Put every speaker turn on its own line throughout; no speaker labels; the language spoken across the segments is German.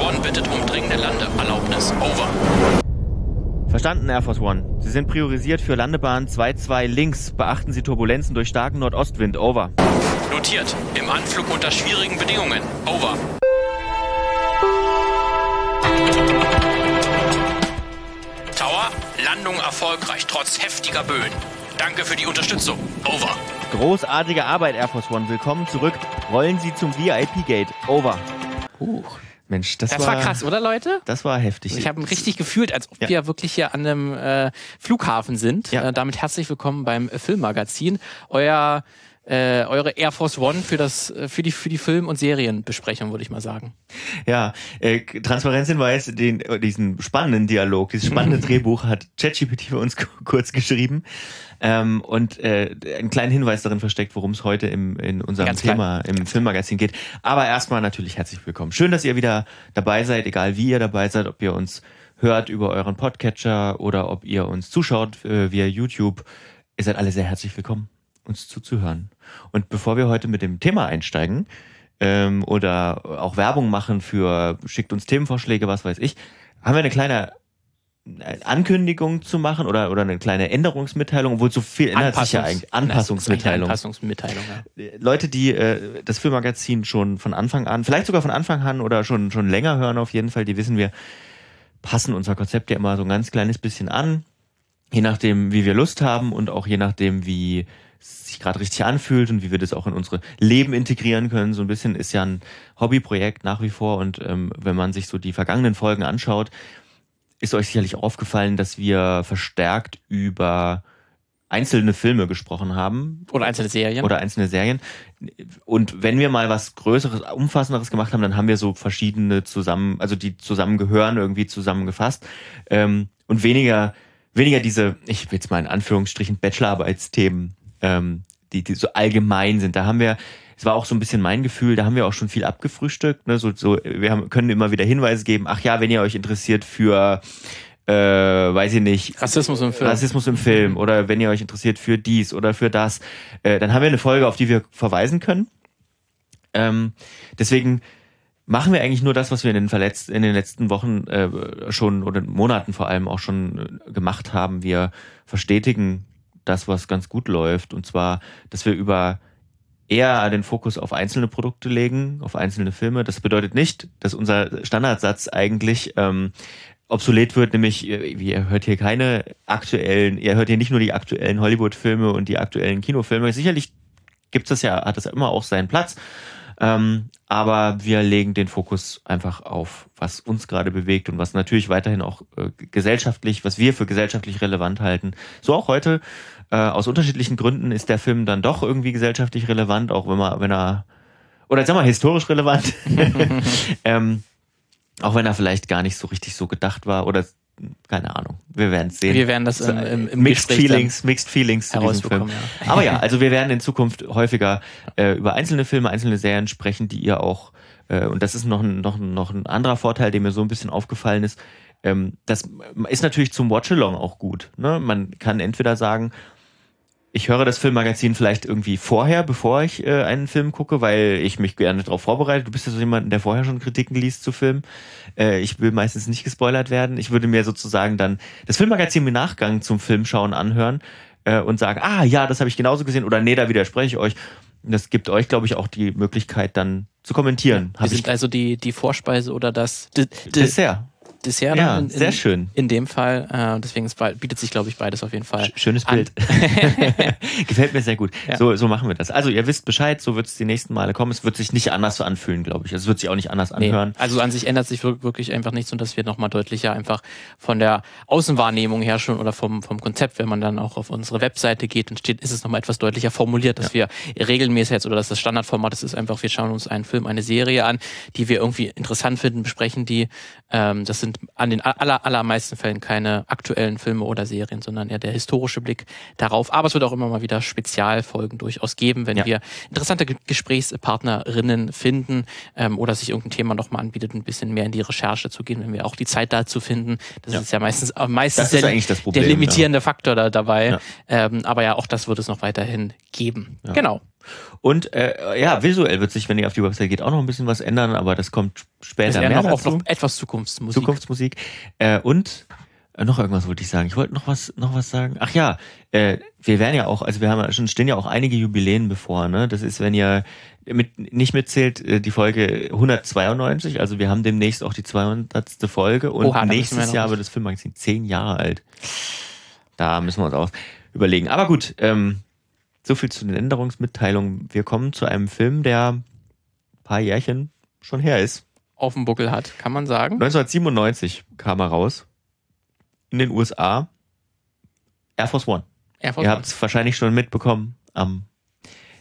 One bittet um dringende Landeerlaubnis. Over.
Verstanden, Air Force One. Sie sind priorisiert für Landebahn 22 links. Beachten Sie Turbulenzen durch starken Nordostwind. Over.
Notiert. Im Anflug unter schwierigen Bedingungen. Over. Tower, Landung erfolgreich, trotz heftiger Böen. Danke für die Unterstützung. Over.
Großartige Arbeit, Air Force One. Willkommen zurück. Rollen Sie zum VIP-Gate. Over.
Huch.
Mensch, das,
Das war krass, oder Leute?
Das war heftig.
Ich habe richtig gefühlt, als ob
Ja.
wir wirklich hier an einem äh, Flughafen sind.
Ja.
Äh, damit herzlich willkommen beim Filmmagazin. Euer äh, eure Air Force One für das äh, für die für die Film- und Serienbesprechung, würde ich mal sagen.
Ja, äh, Transparenzhinweis, den, äh, diesen spannenden Dialog, dieses spannende Drehbuch hat ChatGPT für uns ku- kurz geschrieben ähm, und äh, einen kleinen Hinweis darin versteckt, worum es heute im, in unserem
Ganz klein.
Thema im Filmmagazin geht. Aber erstmal natürlich herzlich willkommen. Schön, dass ihr wieder dabei seid, egal wie ihr dabei seid, ob ihr uns hört über euren Podcatcher oder ob ihr uns zuschaut äh, via YouTube. Ihr seid alle sehr herzlich willkommen, uns zuzuhören. Und bevor wir heute mit dem Thema einsteigen, ähm, oder auch Werbung machen für schickt uns Themenvorschläge, was weiß ich, haben wir eine kleine äh, Ankündigung zu machen oder, oder eine kleine Änderungsmitteilung, obwohl so viel ändert sich ja eigentlich. Anpassungsmitteilung.
Anpassungsmitteilung. Ja.
Leute, die äh, das Filmmagazin schon von Anfang an, vielleicht sogar von Anfang an oder schon, schon länger hören auf jeden Fall, die wissen wir, passen unser Konzept ja immer so ein ganz kleines bisschen an. Je nachdem, wie wir Lust haben und auch je nachdem, wie sich gerade richtig anfühlt und wie wir das auch in unsere Leben integrieren können. So ein bisschen ist ja ein Hobbyprojekt nach wie vor und ähm, wenn man sich so die vergangenen Folgen anschaut, ist euch sicherlich aufgefallen, dass wir verstärkt über einzelne Filme gesprochen haben
Oder einzelne Serien.
oder einzelne Serien. Und wenn wir mal was Größeres, Umfassenderes gemacht haben, dann haben wir so verschiedene zusammen, also die zusammengehören, irgendwie zusammengefasst. Ähm, und weniger, weniger diese, ich will jetzt mal in Anführungsstrichen Bachelorarbeitsthemen, ähm, die, die so allgemein sind. Da haben wir, es war auch so ein bisschen mein Gefühl, da haben wir auch schon viel abgefrühstückt. Ne? So, so, wir haben, können immer wieder Hinweise geben, ach ja, wenn ihr euch interessiert für äh, weiß ich nicht,
Rassismus im Film.
Rassismus im Film oder wenn ihr euch interessiert für dies oder für das, äh, dann haben wir eine Folge, auf die wir verweisen können. Ähm, deswegen machen wir eigentlich nur das, was wir in den, verletzt, in den letzten Wochen äh, schon oder Monaten vor allem auch schon äh, gemacht haben. Wir verstetigen das, was ganz gut läuft. Und zwar, dass wir über eher den Fokus auf einzelne Produkte legen, auf einzelne Filme. Das bedeutet nicht, dass unser Standardsatz eigentlich ähm, obsolet wird, nämlich äh, ihr hört hier keine aktuellen, ihr hört hier nicht nur die aktuellen Hollywood-Filme und die aktuellen Kinofilme. Sicherlich gibt es ja, hat das immer auch seinen Platz. Ähm, aber wir legen den Fokus einfach auf, was uns gerade bewegt und was natürlich weiterhin auch äh, gesellschaftlich, was wir für gesellschaftlich relevant halten. So auch heute. Äh, aus unterschiedlichen Gründen ist der Film dann doch irgendwie gesellschaftlich relevant, auch wenn man, wenn er, oder sag mal, historisch relevant. ähm, auch wenn er vielleicht gar nicht so richtig so gedacht war oder keine Ahnung. Wir werden es sehen.
Wir werden das im, im, im
Mixed
Gespräch
Feelings, Mixed Feelings zu diesem Film.
Ja.
Aber ja, also wir werden in Zukunft häufiger äh, über einzelne Filme, einzelne Serien sprechen, die ihr auch, äh, und das ist noch ein, noch, noch ein anderer Vorteil, der mir so ein bisschen aufgefallen ist, ähm, das ist natürlich zum Watch-Along auch gut. Ne? Man kann entweder sagen, ich höre das Filmmagazin vielleicht irgendwie vorher, bevor ich äh, einen Film gucke, weil ich mich gerne darauf vorbereite. Du bist ja so jemand, der vorher schon Kritiken liest zu Filmen. Äh, ich will meistens nicht gespoilert werden. Ich würde mir sozusagen dann das Filmmagazin im Nachgang zum Filmschauen anhören äh, und sagen, ah ja, das habe ich genauso gesehen oder nee, da widerspreche ich euch. Das gibt euch, glaube ich, auch die Möglichkeit dann zu kommentieren.
Wir
Hab ich
sind also die, die Vorspeise oder das D D
Dessert.
Dessert.
Ja,
dann in, in,
sehr schön.
In dem Fall. Äh, deswegen ist, bietet sich, glaube ich, beides auf jeden Fall.
Sch- Schönes. Bild. Gefällt mir sehr gut.
Ja.
So, so machen wir das. Also ihr wisst Bescheid, so wird es die nächsten Male kommen. Es wird sich nicht anders anfühlen, glaube ich. Es wird sich auch nicht anders
Nee,
anhören.
also an sich ändert sich wir- wirklich einfach nichts und dass wir nochmal deutlicher einfach von der Außenwahrnehmung her schon oder vom, vom Konzept, wenn man dann auch auf unsere Webseite geht, dann steht, ist es nochmal etwas deutlicher formuliert, dass wir regelmäßig jetzt oder dass das Standardformat das ist einfach, wir schauen uns einen Film, eine Serie an, die wir irgendwie interessant finden, besprechen die. Ähm, das sind an den aller, allermeisten Fällen keine aktuellen Filme oder Serien, sondern eher der historische Blick darauf. Aber es wird auch immer mal wieder Spezialfolgen durchaus geben, wenn
Ja.
wir interessante Ge- Gesprächspartnerinnen finden ähm, oder sich irgendein Thema nochmal anbietet, ein bisschen mehr in die Recherche zu gehen, wenn wir auch die Zeit dazu finden. Das
Ja.
ist ja meistens, äh, meistens der,
Problem,
der limitierende Faktor da, dabei.
Ja.
Ähm, aber ja, auch das wird es noch weiterhin geben.
Ja.
Genau.
Und äh, ja, visuell wird sich, wenn ihr auf die Website geht, auch noch ein bisschen was ändern, aber das kommt später
Wir
mehr
auch
dazu.
noch etwas Zukunftsmusik.
Zukunftsmusik. Äh, und äh, noch irgendwas wollte ich sagen. Ich wollte noch was, noch was sagen. Ach ja, äh, wir werden ja auch, also wir haben ja schon, stehen ja auch einige Jubiläen bevor, ne? Das ist, wenn ihr mit, nicht mitzählt, äh, die Folge 192, also wir haben demnächst auch die 200. Folge und
Oha, wir
nächstes
noch
Jahr wird das Filmmagazin zehn Jahre alt. Da müssen wir uns auch überlegen. Aber gut, ähm, so viel zu den Änderungsmitteilungen. Wir kommen zu einem Film, der ein paar Jährchen schon her ist.
auf dem Buckel hat, kann man sagen.
1997 kam er raus. In den USA. Air Force One.
Air Force
Ihr habt es wahrscheinlich schon mitbekommen am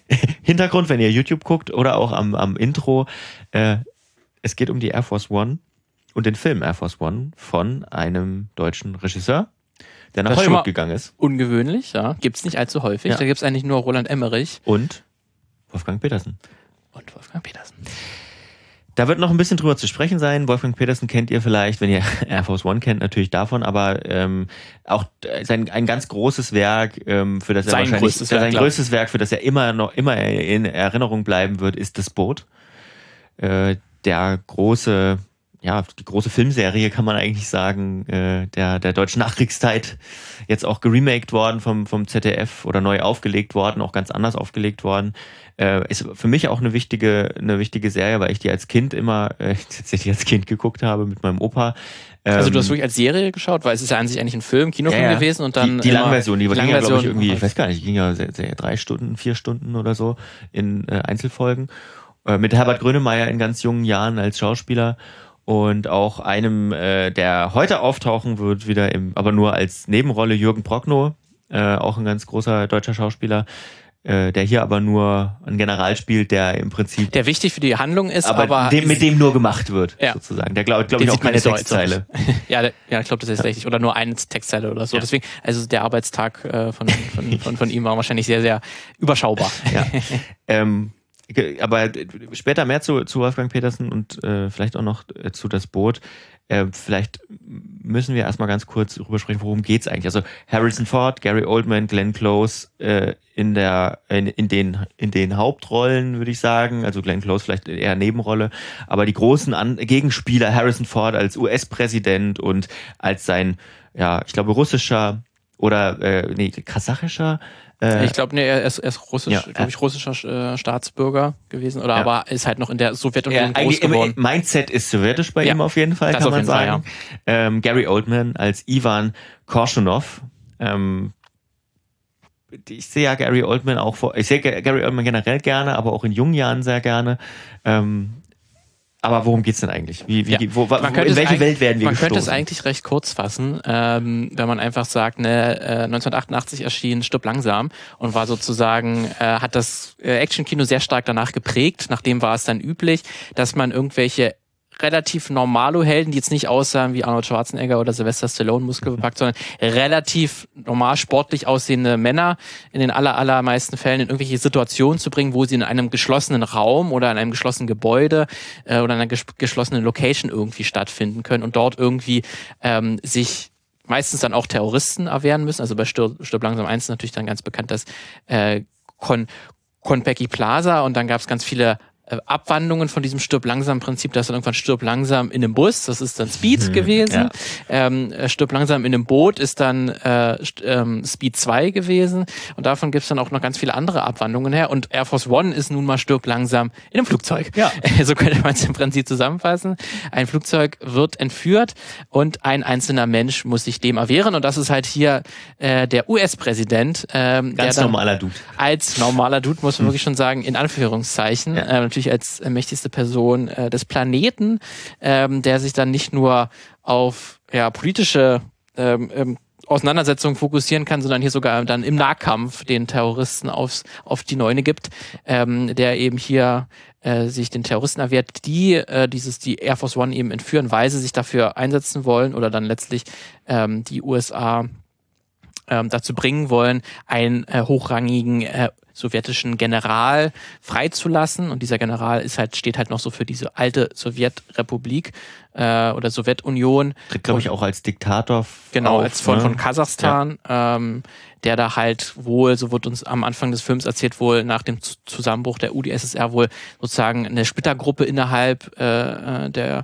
Hintergrund, wenn ihr YouTube guckt oder auch am, am Intro. Äh, es geht um die Air Force One und den Film Air Force One von einem deutschen Regisseur, der nach Hollywood gegangen ist.
Ungewöhnlich, ja. Gibt's nicht allzu häufig.
Ja.
Da gibt's eigentlich nur Roland Emmerich
Und Wolfgang Petersen.
und Wolfgang Petersen.
Da wird noch ein bisschen drüber zu sprechen sein. Wolfgang Petersen kennt ihr vielleicht, wenn ihr Air Force One kennt, natürlich davon, aber ähm, auch äh, sein ein ganz großes Werk, ähm, für das er
Sein
wahrscheinlich
größtes Werk,
sein größtes Werk, für das er immer noch immer in Erinnerung bleiben wird, ist das Boot. Äh, der große, ja, die große Filmserie kann man eigentlich sagen, äh, der der deutschen Nachkriegszeit jetzt auch geremaked worden vom vom ZDF oder neu aufgelegt worden, auch ganz anders aufgelegt worden. Äh, ist für mich auch eine wichtige, eine wichtige Serie, weil ich die als Kind immer, äh, tatsächlich als Kind geguckt habe mit meinem Opa.
Also du hast
Ähm,
wirklich als Serie geschaut, weil es ist ja an sich eigentlich ein Film, Kinofilm
ja, ja.
gewesen und dann
die, die Langversion, die, die ging ja, glaube ich, irgendwie, ich weiß gar nicht, die ging ja drei Stunden, vier Stunden oder so in äh, Einzelfolgen. Äh, mit Herbert Grönemeyer in ganz jungen Jahren als Schauspieler und auch einem, äh, der heute auftauchen wird, wieder im, aber nur als Nebenrolle Jürgen Prochnow, äh, auch ein ganz großer deutscher Schauspieler, äh, der hier aber nur einen General spielt, der im Prinzip
der wichtig für die Handlung ist,
aber,
aber,
dem, mit dem nur gemacht wird,
Ja.
sozusagen. Der glaubt, glaube ich, auch keine Textzeile.
ja, der, ja, ich glaube, das ist richtig. Oder nur eine Textzeile oder so.
Ja.
Deswegen, also der Arbeitstag äh, von, von, von, von ihm war wahrscheinlich sehr, sehr überschaubar.
Ja. ähm, aber äh, später mehr zu, zu Wolfgang Petersen und äh, vielleicht auch noch äh, zu das Boot. Äh, vielleicht müssen wir erstmal ganz kurz darüber sprechen, worum geht's eigentlich. Also Harrison Ford, Gary Oldman, Glenn Close äh, in der in, in den in den Hauptrollen würde ich sagen. Also Glenn Close vielleicht eher Nebenrolle, aber die großen An Gegenspieler Harrison Ford als US-Präsident und als sein ja ich glaube russischer oder nee kasachischer äh,
Ich glaube, nee, er ist, er ist russisch,
Ja,
glaube ich, russischer äh, Staatsbürger gewesen, oder
Ja.
aber ist halt noch in der
Ja,
Sowjetunion groß
eigentlich im
geworden.
Mindset ist sowjetisch bei
Ja,
ihm auf jeden Fall,
das
kann man
jeden Fall,
sagen. ähm, Gary Oldman als Ivan Korshunov. Ähm, ich sehe ja Gary Oldman auch vor, ich sehe Ga- Gary Oldman generell gerne, aber auch in jungen Jahren sehr gerne. Ähm, aber worum geht's denn eigentlich? Wie, wie,
Ja.
wo, wo,
Man
in
könnte
welche Welt werden wir
Man könnte es
gestoßen?
eigentlich recht kurz fassen, ähm, wenn man einfach sagt, ne, äh, 1988 erschien Stück langsam und war sozusagen, äh, hat das äh, Actionkino sehr stark danach geprägt. Nachdem war es dann üblich, dass man irgendwelche relativ normalo Helden, die jetzt nicht aussahen wie Arnold Schwarzenegger oder Sylvester Stallone muskelbepackt, sondern relativ normal sportlich aussehende Männer in den aller, allermeisten Fällen in irgendwelche Situationen zu bringen, wo sie in einem geschlossenen Raum oder in einem geschlossenen Gebäude äh, oder in einer ges geschlossenen Location irgendwie stattfinden können und dort irgendwie ähm, sich meistens dann auch Terroristen erwehren müssen. Also bei Stirb, Stirb langsam 1 ist natürlich dann ganz bekannt das äh, Con Konpeki Plaza und dann gab es ganz viele Abwandlungen von diesem Stirb langsam Prinzip, dass dann irgendwann Stirb langsam in einem Bus, das ist dann Speed gewesen.
ja.
Ähm, äh, Stirb langsam in einem Boot ist dann äh, ähm, Speed 2 gewesen und davon gibt's dann auch noch ganz viele andere Abwandlungen her und Air Force One ist nun mal Stirb langsam in einem Flugzeug.
Ja.
So könnte man es im Prinzip zusammenfassen. Ein Flugzeug wird entführt und ein einzelner Mensch muss sich dem erwehren und das ist halt hier äh, der US-Präsident, ähm,
Ganz normaler Dude.
als normaler Dude, muss man wirklich schon sagen, in Anführungszeichen,
Ja.
äh, natürlich als äh, mächtigste Person äh, des Planeten, ähm, der sich dann nicht nur auf ja, politische ähm, ähm, Auseinandersetzungen fokussieren kann, sondern hier sogar dann im Nahkampf den Terroristen aufs, auf die Neune gibt, ähm, der eben hier äh, sich den Terroristen erwehrt, die äh, dieses die Air Force One eben entführen, weil sie sich dafür einsetzen wollen oder dann letztlich ähm, die USA ähm, dazu bringen wollen, einen äh, hochrangigen äh, sowjetischen General freizulassen. Und dieser General ist halt, steht halt noch so für diese alte Sowjetrepublik äh, oder Sowjetunion.
Tritt, glaube ich, auch als Diktator
Genau, auf, als von, ne? von Kasachstan. Ja. Ähm, der da halt wohl, so wird uns am Anfang des Films erzählt, wohl nach dem Zusammenbruch der UdSSR wohl sozusagen eine Splittergruppe innerhalb äh, äh der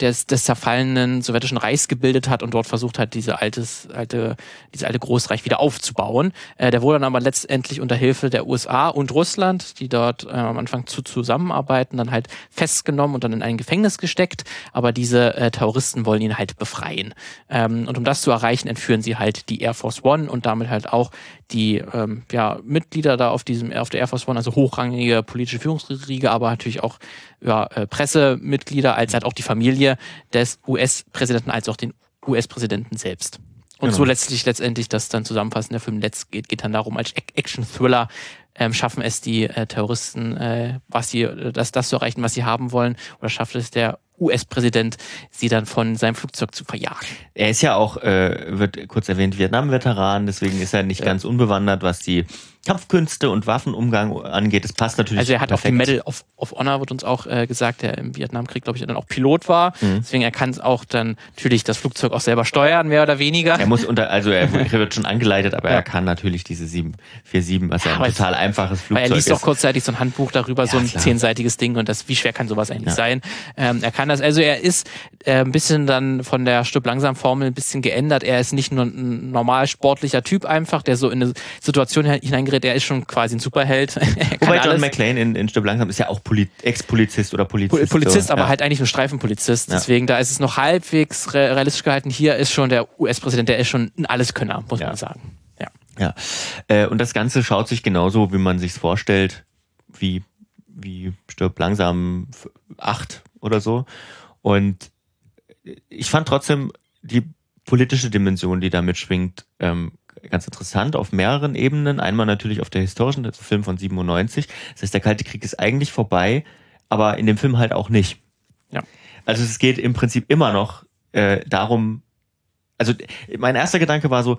des, des zerfallenen sowjetischen Reichs gebildet hat und dort versucht hat, diese altes, alte, diese alte Großreich wieder aufzubauen. Äh, der wurde dann aber letztendlich unter Hilfe der USA und Russland, die dort äh, am Anfang zu zusammenarbeiten, dann halt festgenommen und dann in ein Gefängnis gesteckt. Aber diese äh, Terroristen wollen ihn halt befreien. Ähm, und um das zu erreichen, entführen sie halt die Air Force One und damit halt auch die ähm, ja, Mitglieder da auf diesem auf der Air Force One, also hochrangige politische Führungsriege, aber natürlich auch ja, äh, Pressemitglieder, als halt auch die Familie des US-Präsidenten, als auch den US-Präsidenten selbst. Und genau. so letztlich letztendlich das dann zusammenfassen der Film Let's geht, geht dann darum, als Action-Thriller ähm, schaffen es die äh, Terroristen, äh, was sie, das, das zu erreichen, was sie haben wollen, oder schafft es der US-Präsident, sie dann von seinem Flugzeug zu verjagen.
Er ist ja auch, äh, wird kurz erwähnt, Vietnam-Veteran, deswegen ist er nicht ja. ganz unbewandert, was die Kampfkünste und Waffenumgang angeht. Das passt natürlich.
Also er hat perfekt. auch die Medal of, of Honor, wird uns auch äh, gesagt, der im Vietnamkrieg, glaube ich, dann auch Pilot war. Mhm. Deswegen er kann auch dann natürlich das Flugzeug auch selber steuern, mehr oder weniger.
Er muss unter, also er wird schon angeleitet, aber ja. er kann natürlich diese 747, was ja, ein total einfaches Flugzeug ist.
Er liest auch kurzzeitig so ein Handbuch darüber, ja, so ein klar. zehnseitiges Ding und das, wie schwer kann sowas eigentlich sein? Ähm, er kann das, also er ist äh, ein bisschen dann von der Stück langsam Formel ein bisschen geändert. Er ist nicht nur ein normal sportlicher Typ einfach, der so in eine Situation hineingerät, er ist schon quasi ein Superheld.
Wobei John alles. McClane in, in Stück langsam ist ja auch Ex-Polizist oder Polizist.
Polizist, so. aber ja. halt eigentlich nur Streifenpolizist. Deswegen, da ist es noch halbwegs realistisch gehalten. Hier ist schon der US-Präsident, der ist schon ein Alleskönner, muss ja. man sagen. Ja.
ja. Äh, und das Ganze schaut sich genauso, wie man sich vorstellt, wie, wie Stirb langsam acht oder so. Und ich fand trotzdem die politische Dimension, die da mitschwingt, ähm, ganz interessant auf mehreren Ebenen. Einmal natürlich auf der historischen, das ist ein Film von 97. Das heißt, der Kalte Krieg ist eigentlich vorbei, aber in dem Film halt auch nicht. Ja. Also es geht im Prinzip immer noch äh, darum, also mein erster Gedanke war so,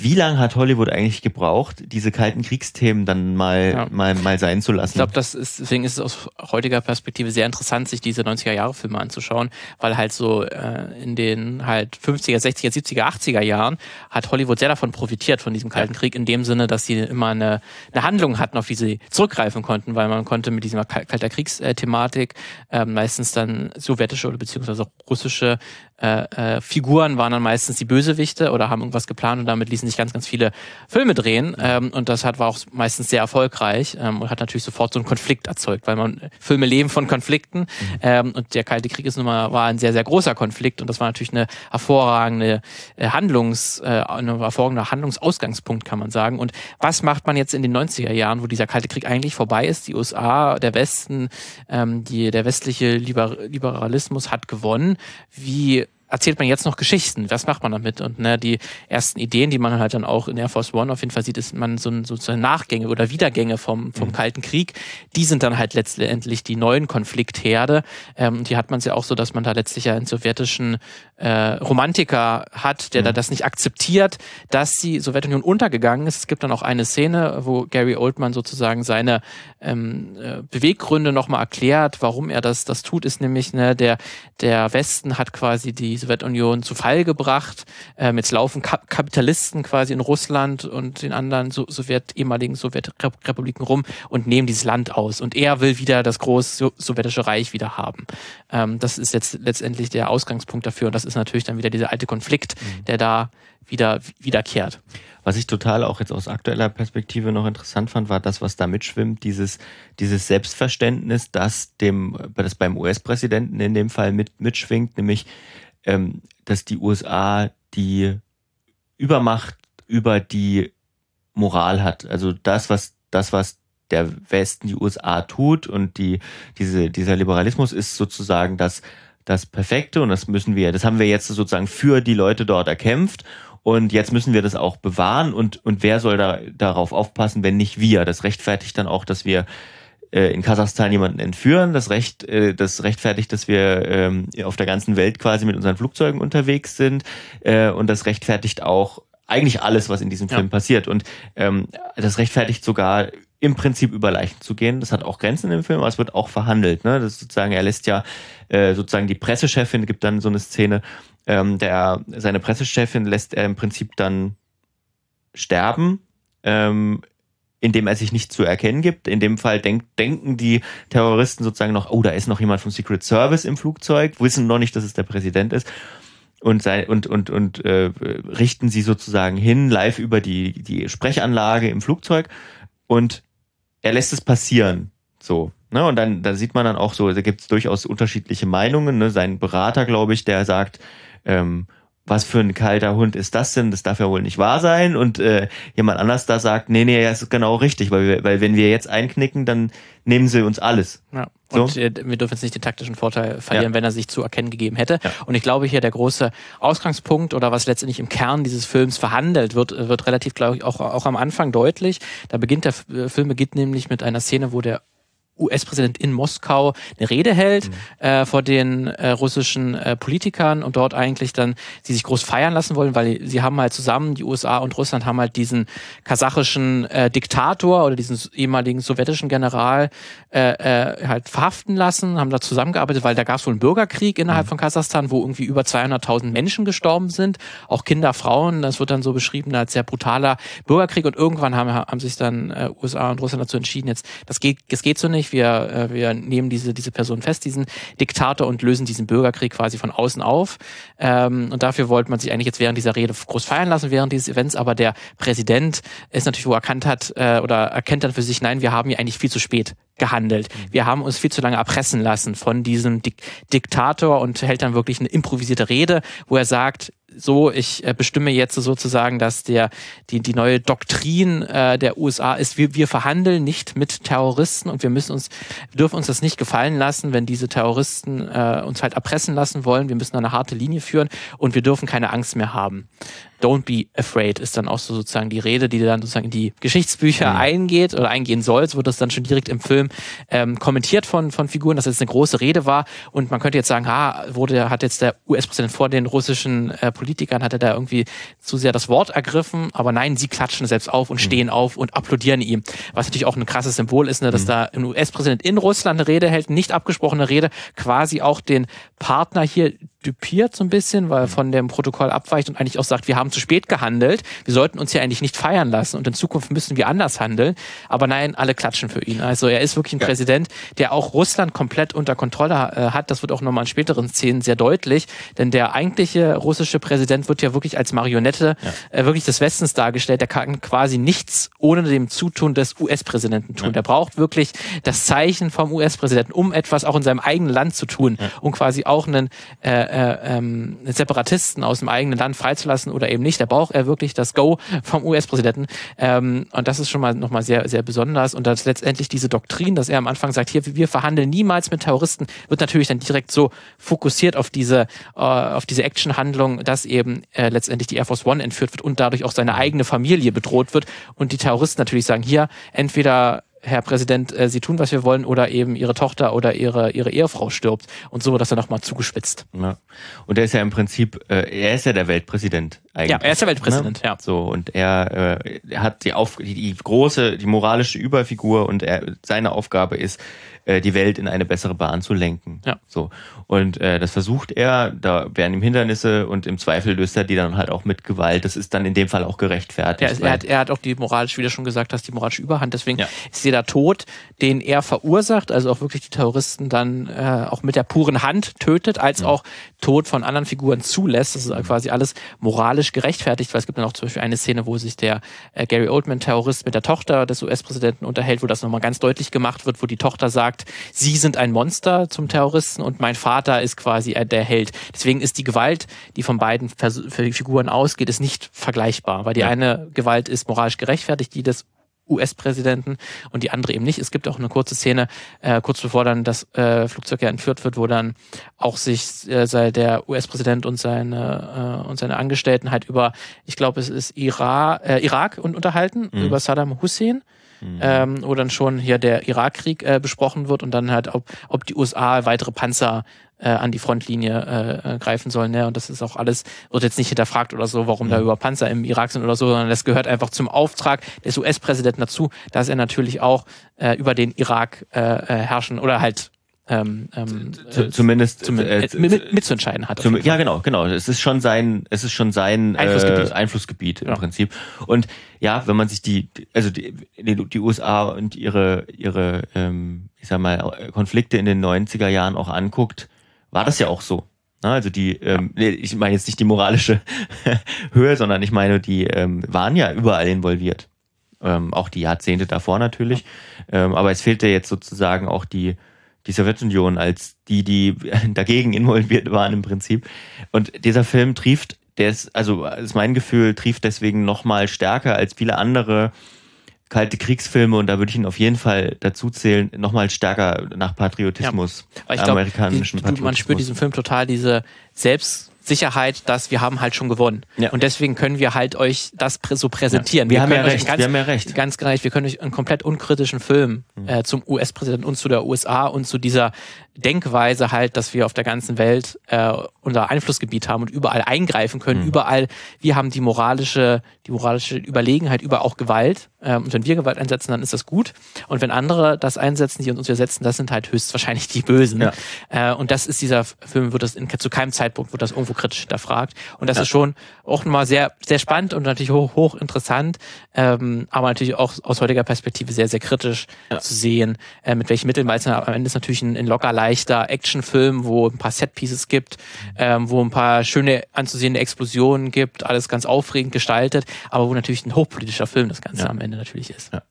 wie lange hat Hollywood eigentlich gebraucht, diese kalten Kriegsthemen dann mal, ja. mal, mal sein zu lassen?
Ich glaube, das ist, deswegen ist es aus heutiger Perspektive sehr interessant, sich diese 90er-Jahre-Filme anzuschauen, weil halt so äh, in den halt 50er, 60er, 70er, 80er Jahren hat Hollywood sehr davon profitiert, von diesem Kalten Krieg, in dem Sinne, dass sie immer eine, eine Handlung hatten, auf die sie zurückgreifen konnten, weil man konnte mit dieser Kalter Kriegsthematik äh, meistens dann sowjetische oder beziehungsweise russische äh, äh, Figuren waren dann meistens die Bösewichte oder haben irgendwas geplant und damit ließen sich ganz, ganz viele Filme drehen. Ähm, und das hat, war auch meistens sehr erfolgreich ähm, und hat natürlich sofort so einen Konflikt erzeugt, weil man Filme leben von Konflikten. Mhm. Ähm, und der Kalte Krieg ist nun mal, war ein sehr, sehr großer Konflikt und das war natürlich eine hervorragende äh, Handlungs, äh, eine hervorragender Handlungsausgangspunkt, kann man sagen. Und was macht man jetzt in den 90er Jahren, wo dieser Kalte Krieg eigentlich vorbei ist? Die USA, der Westen, ähm, die, der westliche Liber Liberalismus hat gewonnen. Wie erzählt man jetzt noch Geschichten? Was macht man damit? Und ne, die ersten Ideen, die man halt dann auch in Air Force One auf jeden Fall sieht, ist man so, so Nachgänge oder Wiedergänge vom, vom mhm. Kalten Krieg. Die sind dann halt letztendlich die neuen Konfliktherde. Ähm, die hat man es ja auch so, dass man da letztlich ja einen sowjetischen äh, Romantiker hat, der mhm. da das nicht akzeptiert, dass die Sowjetunion untergegangen ist. Es gibt dann auch eine Szene, wo Gary Oldman sozusagen seine ähm, äh, Beweggründe nochmal erklärt, warum er das, das tut, ist nämlich, ne, der, der Westen hat quasi die Sowjetunion zu Fall gebracht. Ähm, jetzt laufen Kap Kapitalisten quasi in Russland und den anderen so Sowjet, ehemaligen Sowjetrepubliken rum und nehmen dieses Land aus. Und er will wieder das große sowjetische Reich wieder haben. Ähm, das ist jetzt letztendlich der Ausgangspunkt dafür. Und das ist natürlich dann wieder dieser alte Konflikt, mhm. der da wieder wiederkehrt.
Was ich total auch jetzt aus aktueller Perspektive noch interessant fand, war das, was da mitschwimmt, dieses, dieses Selbstverständnis, das dem, das beim US-Präsidenten in dem Fall mit, mitschwingt, nämlich ähm, dass die USA die Übermacht über die Moral hat. Also das, was das, was der Westen, die USA tut und die, diese, dieser Liberalismus ist sozusagen das, das Perfekte und das müssen wir, das haben wir jetzt sozusagen für die Leute dort erkämpft und jetzt müssen wir das auch bewahren und, und wer soll da darauf aufpassen, wenn nicht wir? Das rechtfertigt dann auch, dass wir in Kasachstan jemanden entführen. Das Recht, äh, das rechtfertigt, dass wir ähm, auf der ganzen Welt quasi mit unseren Flugzeugen unterwegs sind. Äh, und das rechtfertigt auch eigentlich alles, was in diesem Film ja. passiert. Und ähm, das rechtfertigt sogar im Prinzip über Leichen zu gehen. Das hat auch Grenzen im Film, aber es wird auch verhandelt. Ne? Das ist sozusagen, er lässt ja äh, sozusagen die Pressechefin, gibt dann so eine Szene, ähm, der seine Pressechefin lässt er im Prinzip dann sterben, ähm, indem er sich nicht zu erkennen gibt. In dem Fall denk, denken die Terroristen sozusagen noch, oh, da ist noch jemand vom Secret Service im Flugzeug, wissen noch nicht, dass es der Präsident ist und sei, und und und äh, richten sie sozusagen hin live über die die Sprechanlage im Flugzeug und er lässt es passieren so ne und dann da sieht man dann auch so da gibt es durchaus unterschiedliche Meinungen ne sein Berater glaube ich der sagt ähm, was für ein kalter Hund ist das denn? Das darf ja wohl nicht wahr sein. Und äh, jemand anders da sagt, nee, nee, das ist genau richtig, weil, wir, weil wenn wir jetzt einknicken, dann nehmen sie uns alles.
Ja. So? Und äh, wir dürfen jetzt nicht den taktischen Vorteil verlieren, ja. wenn er sich zu erkennen gegeben hätte. Ja. Und ich glaube hier der große Ausgangspunkt oder was letztendlich im Kern dieses Films verhandelt wird, wird relativ, glaube ich, auch, auch am Anfang deutlich. Da beginnt der äh, Film beginnt nämlich mit einer Szene, wo der US-Präsident in Moskau eine Rede hält mhm. äh, vor den äh, russischen äh, Politikern und dort eigentlich dann sie sich groß feiern lassen wollen, weil sie haben halt zusammen, die USA und Russland haben halt diesen kasachischen äh, Diktator oder diesen ehemaligen sowjetischen General äh, äh, halt verhaften lassen, haben da zusammengearbeitet, weil da gab es wohl einen Bürgerkrieg innerhalb mhm. von Kasachstan, wo irgendwie über 200.000 Menschen gestorben sind, auch Kinder, Frauen, das wird dann so beschrieben als sehr brutaler Bürgerkrieg und irgendwann haben, haben sich dann äh, USA und Russland dazu entschieden, jetzt das geht, das geht so nicht, nicht. Wir, äh, wir nehmen diese, diese Person fest, diesen Diktator, und lösen diesen Bürgerkrieg quasi von außen auf. Ähm, und dafür wollte man sich eigentlich jetzt während dieser Rede groß feiern lassen, während dieses Events. Aber der Präsident ist natürlich, wo er erkannt hat, äh, oder erkennt dann für sich, nein, wir haben hier eigentlich viel zu spät gehandelt. Mhm. Wir haben uns viel zu lange erpressen lassen von diesem Dik Diktator und hält dann wirklich eine improvisierte Rede, wo er sagt, so, ich äh, bestimme jetzt sozusagen, dass der die die neue Doktrin äh, der USA ist, wir, wir verhandeln nicht mit Terroristen und wir müssen uns dürfen uns das nicht gefallen lassen, wenn diese Terroristen äh, uns halt erpressen lassen wollen. Wir müssen eine harte Linie führen und wir dürfen keine Angst mehr haben. Don't be afraid ist dann auch so sozusagen die Rede, die dann sozusagen in die Geschichtsbücher mhm. eingeht oder eingehen soll. So wird das dann schon direkt im Film ähm, kommentiert von, von Figuren, dass es eine große Rede war. Und man könnte jetzt sagen, ha, wurde, hat jetzt der US-Präsident vor den russischen äh, Politikern, hat er da irgendwie zu sehr das Wort ergriffen. Aber nein, sie klatschen selbst auf und mhm. stehen auf und applaudieren ihm. Was natürlich auch ein krasses Symbol ist, ne, dass mhm. da ein US-Präsident in Russland eine Rede hält, nicht abgesprochene Rede, quasi auch den Partner hier düpiert so ein bisschen, weil von dem Protokoll abweicht und eigentlich auch sagt, wir haben zu spät gehandelt, wir sollten uns hier eigentlich nicht feiern lassen und in Zukunft müssen wir anders handeln. Aber nein, alle klatschen für ihn. Also er ist wirklich ein ja. Präsident, der auch Russland komplett unter Kontrolle äh, hat. Das wird auch nochmal in späteren Szenen sehr deutlich, denn der eigentliche russische Präsident wird ja wirklich als Marionette ja. äh, wirklich des Westens dargestellt. Der kann quasi nichts ohne dem Zutun des US-Präsidenten tun. Ja. Der braucht wirklich das Zeichen vom US-Präsidenten, um etwas auch in seinem eigenen Land zu tun, um quasi auch einen äh, äh, ähm, Separatisten aus dem eigenen Land freizulassen oder eben nicht. Da braucht er wirklich das Go vom US-Präsidenten. Ähm, und das ist schon mal nochmal sehr, sehr besonders. Und dass letztendlich diese Doktrin, dass er am Anfang sagt, hier, wir verhandeln niemals mit Terroristen, wird natürlich dann direkt so fokussiert auf diese, äh, auf diese Action-Handlung, dass eben äh, letztendlich die Air Force One entführt wird und dadurch auch seine eigene Familie bedroht wird. Und die Terroristen natürlich sagen, hier, entweder Herr Präsident, äh, Sie tun, was wir wollen, oder eben Ihre Tochter oder Ihre, Ihre Ehefrau stirbt. Und so wird das dann nochmal zugespitzt.
Ja. Und er ist ja im Prinzip, äh, er ist ja der Weltpräsident eigentlich. Ja,
er ist der Weltpräsident,
ne? ja. So, und er, äh, er hat die, Auf die, die große, die moralische Überfigur und er, seine Aufgabe ist, äh, die Welt in eine bessere Bahn zu lenken. Ja. So. Und äh, das versucht er, da werden ihm Hindernisse und im Zweifel löst er die dann halt auch mit Gewalt. Das ist dann in dem Fall auch gerechtfertigt.
Ja, er, hat, er hat auch die moralische, wie du schon gesagt hast, die moralische Überhand. Deswegen ja. ist jeder Tod, den er verursacht, also auch wirklich die Terroristen dann äh, auch mit der puren Hand tötet, als mhm. auch Tod von anderen Figuren zulässt. Das ist quasi alles moralisch gerechtfertigt, weil es gibt dann auch zum Beispiel eine Szene, wo sich der äh, Gary Oldman-Terrorist mit der Tochter des US-Präsidenten unterhält, wo das nochmal ganz deutlich gemacht wird, wo die Tochter sagt, sie sind ein Monster zum Terroristen und mein Vater ist quasi der Held. Deswegen ist die Gewalt, die von beiden Figuren ausgeht, ist nicht vergleichbar, weil die ja. eine Gewalt ist moralisch gerechtfertigt, die des US-Präsidenten und die andere eben nicht. Es gibt auch eine kurze Szene, äh, kurz bevor dann das äh, Flugzeug ja entführt wird, wo dann auch sich äh, der US-Präsident und seine äh, und seine Angestellten halt über, ich glaube, es ist Ira, äh, Irak und unterhalten, mhm. über Saddam Hussein mhm. ähm, wo dann schon hier der Irakkrieg äh, besprochen wird und dann halt, ob, ob die USA weitere Panzer äh, an die Frontlinie äh, greifen sollen. Ne? Und das ist auch alles, wird jetzt nicht hinterfragt oder so, warum mhm. da über Panzer im Irak sind oder so, sondern das gehört einfach zum Auftrag des US-Präsidenten dazu, dass er natürlich auch äh, über den Irak äh, äh herrschen oder halt ähm, ähm,
äh, zumindest
zum, äh, äh, mit, mitzuentscheiden hat.
Zum, ja, genau, genau. Es ist schon sein, es ist schon sein Einflussgebiet, äh, Einflussgebiet im ja. Prinzip. Und ja, wenn man sich die, also die, die USA und ihre, ihre, ähm, ich sag mal, Konflikte in den 90er Jahren auch anguckt, war das ja auch so. Also die, ähm, ich meine jetzt nicht die moralische Höhe, sondern ich meine, die ähm, waren ja überall involviert. Ähm, auch die Jahrzehnte davor natürlich. Ähm, aber es fehlte jetzt sozusagen auch die die Sowjetunion als die, die dagegen involviert waren im Prinzip. Und dieser Film trieft, der ist, also ist mein Gefühl, trieft deswegen nochmal stärker als viele andere kalte Kriegsfilme und da würde ich ihn auf jeden Fall dazu zählen, nochmal stärker nach Patriotismus,
ja, amerikanischen glaub, die, Patriotismus. Man spürt diesen Film total diese Selbst Sicherheit, dass wir haben halt schon gewonnen. Ja. Und deswegen können wir halt euch das so präsentieren.
Ja. Wir, wir, haben ja recht.
Ganz, wir haben ja recht. Ganz gleich, wir können euch einen komplett unkritischen Film mhm. äh, zum US-Präsidenten und zu der USA und zu dieser Denkweise halt, dass wir auf der ganzen Welt äh, unser Einflussgebiet haben und überall eingreifen können, mhm. überall, wir haben die moralische, die moralische Überlegenheit über auch Gewalt. Ähm, und wenn wir Gewalt einsetzen, dann ist das gut. Und wenn andere das einsetzen, die uns widersetzen, das sind halt höchstwahrscheinlich die Bösen. Ja. Äh, und das ist dieser Film, wird das in, zu keinem Zeitpunkt wird das irgendwo kritisch hinterfragt. Und das ja. ist schon auch nochmal sehr, sehr spannend und natürlich hoch, hoch interessant, ähm, aber natürlich auch aus heutiger Perspektive sehr, sehr kritisch ja. zu sehen, äh, mit welchen Mitteln, weil es am Ende ist natürlich ein, ein locker leichter Actionfilm, wo ein paar Setpieces gibt, ähm, wo ein paar schöne anzusehende Explosionen gibt, alles ganz aufregend gestaltet, aber wo natürlich ein hochpolitischer Film das Ganze ja. am Ende natürlich ist. Ja.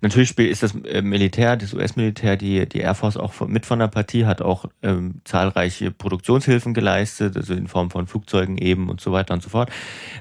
Natürlich ist das äh, Militär, das US-Militär, die, die Air Force auch mit von der Partie, hat auch ähm, zahlreiche Produktionshilfen geleistet, also in Form von Flugzeugen eben und so weiter und so fort.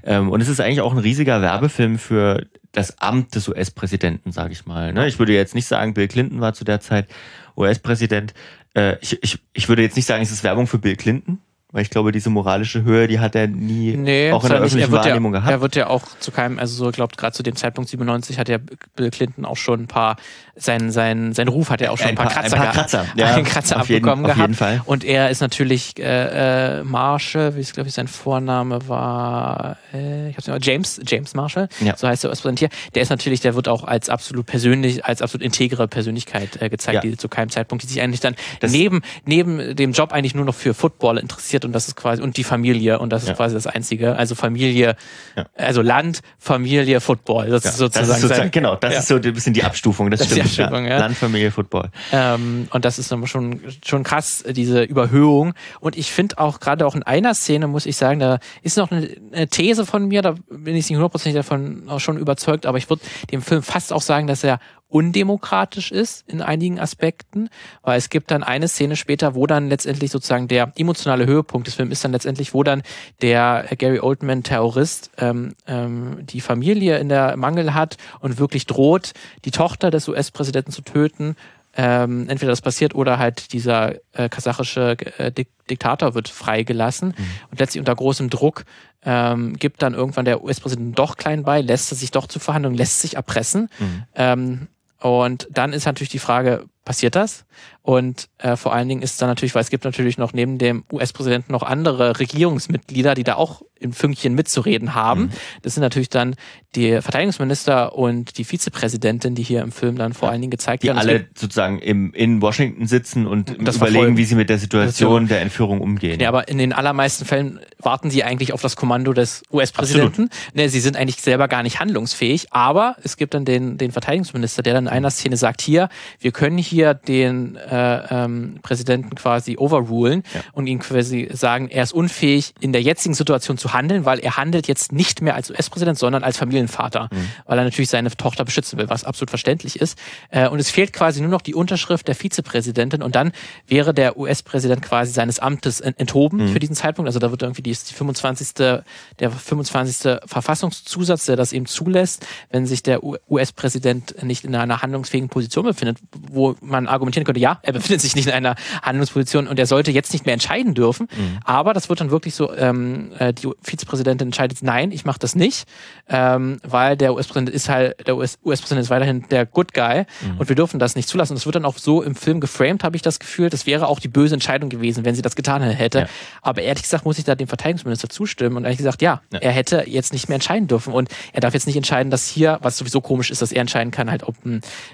Ähm, und es ist eigentlich auch ein riesiger Werbefilm für das Amt des US-Präsidenten, sage ich mal. Ne? Ich würde jetzt nicht sagen, Bill Clinton war zu der Zeit US-Präsident. Äh, ich, ich, ich würde jetzt nicht sagen, es ist Werbung für Bill Clinton, weil ich glaube, diese moralische Höhe, die hat er nie
nee, auch in der öffentlichen Wahrnehmung ja, gehabt. Er wird ja auch zu keinem, also so glaubt gerade zu dem Zeitpunkt 97 hat ja Bill Clinton auch schon ein paar, sein, sein, sein Ruf hat er auch schon ein, ein paar, Kratzer,
ein paar Kratzer,
ja, einen Kratzer abbekommen jeden, gehabt.
Auf jeden Fall.
Und er ist natürlich äh, äh, Marshall, wie es glaube ich sein Vorname war, äh, ich hab's nicht James, James Marshall, ja. so heißt er als hier. Der ist natürlich, der wird auch als absolut persönlich, als absolut integre Persönlichkeit äh, gezeigt, ja. die zu keinem Zeitpunkt, die sich eigentlich dann das neben, neben dem Job eigentlich nur noch für Football interessiert und das ist quasi, und die Familie, und das ist ja. quasi das Einzige. Also Familie, ja. also Land, Familie, Football. Das
ja.
ist sozusagen.
Das ist sozusagen genau, das ist so ein bisschen die Abstufung. Das, das stimmt. Die Abstufung,
ja.
Land, Familie, Football.
Ähm, und das ist schon, schon krass, diese Überhöhung. Und ich finde auch gerade auch in einer Szene, muss ich sagen, da ist noch eine, eine These von mir, da bin ich nicht hundertprozentig davon auch schon überzeugt, aber ich würde dem Film fast auch sagen, dass er undemokratisch ist in einigen Aspekten, weil es gibt dann eine Szene später, wo dann letztendlich sozusagen der emotionale Höhepunkt des Films ist dann letztendlich, wo dann der Gary Oldman Terrorist ähm, ähm, die Familie in der Mangel hat und wirklich droht, die Tochter des US-Präsidenten zu töten. Ähm, entweder das passiert oder halt dieser äh, kasachische äh, Dik Diktator wird freigelassen mhm. und letztlich unter großem Druck ähm, gibt dann irgendwann der US-Präsident doch klein bei, lässt er sich doch zu Verhandlungen, lässt sich erpressen. Mhm. Ähm, und dann ist natürlich die Frage, passiert das? Und äh, vor allen Dingen ist dann natürlich, weil es gibt natürlich noch neben dem US-Präsidenten noch andere Regierungsmitglieder, die da auch im Fünkchen mitzureden haben. Mhm. Das sind natürlich dann die Verteidigungsminister und die Vizepräsidentin, die hier im Film dann vor allen Dingen gezeigt
die
werden.
Die alle sozusagen im, in Washington sitzen und das überlegen, verfolgen. wie sie mit der Situation der Entführung umgehen.
Ja, aber in den allermeisten Fällen warten sie eigentlich auf das Kommando des US-Präsidenten. Ne, sie sind eigentlich selber gar nicht handlungsfähig, aber es gibt dann den, den Verteidigungsminister, der dann in einer Szene sagt, hier, wir können hier den äh, ähm, Präsidenten quasi overrulen ja. und ihm quasi sagen, er ist unfähig, in der jetzigen Situation zu handeln, weil er handelt jetzt nicht mehr als US-Präsident, sondern als Familienvater, mhm. weil er natürlich seine Tochter beschützen will, was absolut verständlich ist. Äh, und es fehlt quasi nur noch die Unterschrift der Vizepräsidentin und dann wäre der US-Präsident quasi seines Amtes enthoben mhm. für diesen Zeitpunkt. Also da wird irgendwie die, die 25. der 25. Verfassungszusatz, der das eben zulässt, wenn sich der US-Präsident nicht in einer handlungsfähigen Position befindet, wo man argumentieren könnte, ja, er befindet sich nicht in einer Handlungsposition und er sollte jetzt nicht mehr entscheiden dürfen. Mhm. Aber das wird dann wirklich so, ähm, äh, die Vizepräsidentin entscheidet, nein, ich mache das nicht, ähm, weil der US-Präsident ist halt, der US-Präsident ist weiterhin der Good Guy mhm. und wir dürfen das nicht zulassen. Und das wird dann auch so im Film geframed, habe ich das Gefühl. Das wäre auch die böse Entscheidung gewesen, wenn sie das getan hätte. Ja. Aber ehrlich gesagt muss ich da dem Verteidigungsminister zustimmen und ehrlich gesagt, ja, ja, er hätte jetzt nicht mehr entscheiden dürfen und er darf jetzt nicht entscheiden, dass hier, was sowieso komisch ist, dass er entscheiden kann, halt, ob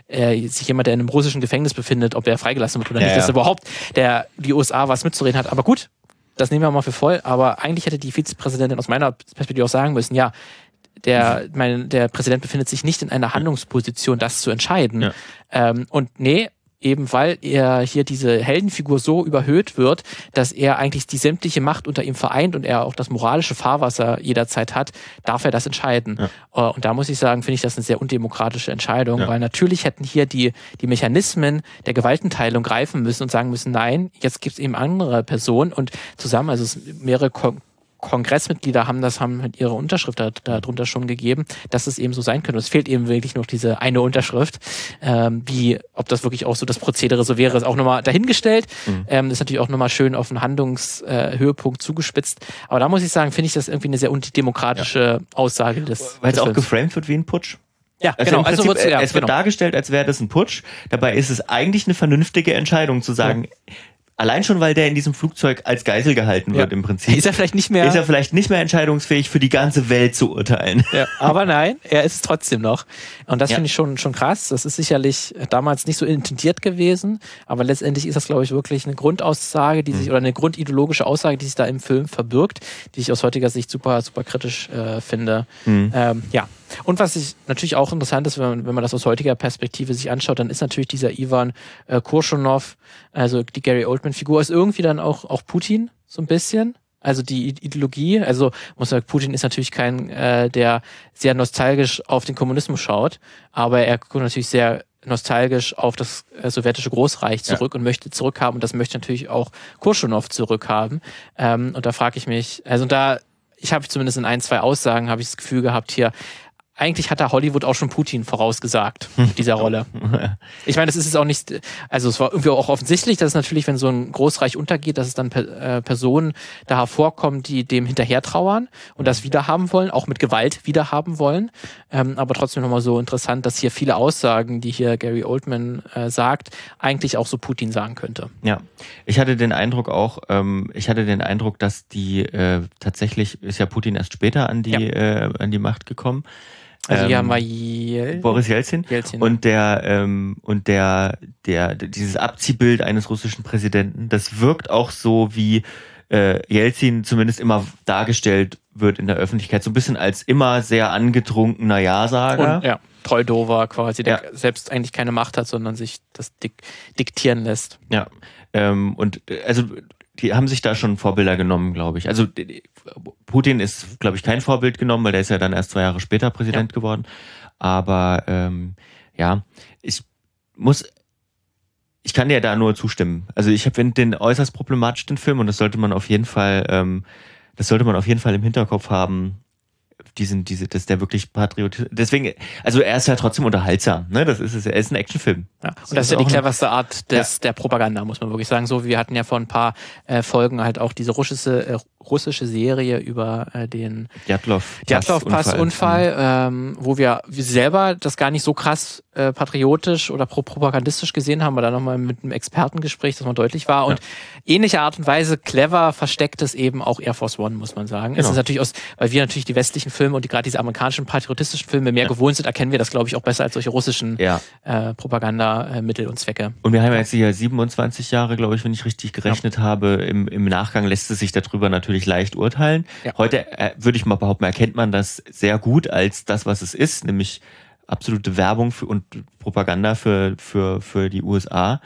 äh, sich jemand, der in einem russischen Gefängnis befindet, ob er freigelassen wird oder ja, nicht, dass überhaupt der, die USA was mitzureden hat. Aber gut, das nehmen wir mal für voll. Aber eigentlich hätte die Vizepräsidentin aus meiner Perspektive auch sagen müssen, ja, der, mein, der Präsident befindet sich nicht in einer Handlungsposition, das zu entscheiden. Ja. Ähm, und nee, eben weil er hier diese Heldenfigur so überhöht wird, dass er eigentlich die sämtliche Macht unter ihm vereint und er auch das moralische Fahrwasser jederzeit hat, darf er das entscheiden. Ja. Äh, und da muss ich sagen, finde ich das eine sehr undemokratische Entscheidung, ja. weil natürlich hätten hier die, die Mechanismen der Gewaltenteilung greifen müssen und sagen müssen, nein, jetzt gibt es eben andere Personen und zusammen, also es mehrere Kongressmitglieder haben das, haben ihre Unterschrift da, darunter schon gegeben, dass es eben so sein könnte. Es fehlt eben wirklich noch diese eine Unterschrift. Ähm, wie, ob das wirklich auch so das Prozedere so wäre, ist auch nochmal dahingestellt. Mhm. Ähm, ist natürlich auch nochmal schön auf einen Handlungshöhepunkt äh, zugespitzt. Aber da muss ich sagen, finde ich das irgendwie eine sehr undemokratische ja. Aussage des.
Weil es auch geframed wird wie ein Putsch.
Ja, also genau.
Also Prinzip, ja, es wird genau. dargestellt, als wäre das ein Putsch. Dabei ist es eigentlich eine vernünftige Entscheidung zu sagen, ja. Allein schon, weil der in diesem Flugzeug als Geisel gehalten wird
ja.
im Prinzip.
Ist er vielleicht nicht mehr.
Ist er vielleicht nicht mehr entscheidungsfähig für die ganze Welt zu urteilen.
Ja, aber nein, er ist es trotzdem noch. Und das ja. finde ich schon, schon krass. Das ist sicherlich damals nicht so intendiert gewesen, aber letztendlich ist das, glaube ich, wirklich eine Grundaussage, die sich, mhm. oder eine grundideologische Aussage, die sich da im Film verbirgt, die ich aus heutiger Sicht super, super kritisch äh, finde. Mhm. Ähm, ja, und was ich natürlich auch interessant ist, wenn man, wenn man das aus heutiger Perspektive sich anschaut, dann ist natürlich dieser Ivan äh, Kurshunov, also die Gary Oldman-Figur, ist irgendwie dann auch, auch Putin, so ein bisschen. Also die Ideologie, also muss sagen, Putin ist natürlich kein, äh, der sehr nostalgisch auf den Kommunismus schaut, aber er guckt natürlich sehr nostalgisch auf das äh, sowjetische Großreich zurück ja. und möchte zurückhaben und das möchte natürlich auch Kurschunov zurückhaben. Ähm, und da frage ich mich, also da ich habe zumindest in ein, zwei Aussagen habe ich das Gefühl gehabt hier, eigentlich hat da Hollywood auch schon Putin vorausgesagt mit dieser Rolle. Ich meine, das ist es auch nicht, also es war irgendwie auch offensichtlich, dass es natürlich, wenn so ein Großreich untergeht, dass es dann äh, Personen da hervorkommen, die dem hinterher trauern und das wiederhaben wollen, auch mit Gewalt wiederhaben wollen. Ähm, aber trotzdem nochmal so interessant, dass hier viele Aussagen, die hier Gary Oldman äh, sagt, eigentlich auch so Putin sagen könnte.
Ja, ich hatte den Eindruck auch, ähm, ich hatte den Eindruck, dass die äh, tatsächlich ist ja Putin erst später an die ja. äh, an die Macht gekommen.
Also ähm, haben wir Jel
Boris Jelzin, Jelzin und der ähm, und der der dieses Abziehbild eines russischen Präsidenten, das wirkt auch so wie äh, Jelzin zumindest immer dargestellt wird in der Öffentlichkeit, so ein bisschen als immer sehr angetrunkener Ja-Sager.
Ja, Treudover quasi, der ja. selbst eigentlich keine Macht hat, sondern sich das dik diktieren lässt.
Ja, ähm, und äh, also die haben sich da schon Vorbilder genommen, glaube ich. Also Putin ist, glaube ich, kein Vorbild genommen, weil der ist ja dann erst zwei Jahre später Präsident ja. geworden. Aber ähm, ja, ich muss, ich kann dir da nur zustimmen. Also ich finde den äußerst problematisch den Film und das sollte man auf jeden Fall, ähm, das sollte man auf jeden Fall im Hinterkopf haben, diesen, diese, dass der wirklich patriotisch. Deswegen, also er ist ja trotzdem unterhaltsam, ne? Das ist es. Er ist ein Actionfilm.
Ja. Und das, das ist ja die cleverste Art des, ja. der Propaganda, muss man wirklich sagen. So, wir hatten ja vor ein paar äh, Folgen halt auch diese russische, äh, russische Serie über äh, den
Djatlov
Djatlov Passunfall, ähm, wo wir, selber das gar nicht so krass äh, patriotisch oder pro propagandistisch gesehen haben, aber dann nochmal mit einem Expertengespräch, das mal deutlich war. Und ja. ähnliche Art und Weise clever versteckt es eben auch Air Force One, muss man sagen. Genau. Es ist natürlich aus, weil wir natürlich die westlichen Filme und die, gerade diese amerikanischen patriotistischen Filme mehr ja. gewohnt sind, erkennen wir das, glaube ich, auch besser als solche russischen ja. äh, Propagandamittel und Zwecke.
Und wir haben ja jetzt hier 27 Jahre, glaube ich, wenn ich richtig gerechnet habe. Im, Im Nachgang lässt es sich darüber natürlich leicht urteilen. Heute äh, würde ich mal behaupten, erkennt man das sehr gut als das, was es ist, nämlich absolute Werbung für, und Propaganda für, für, für die USA.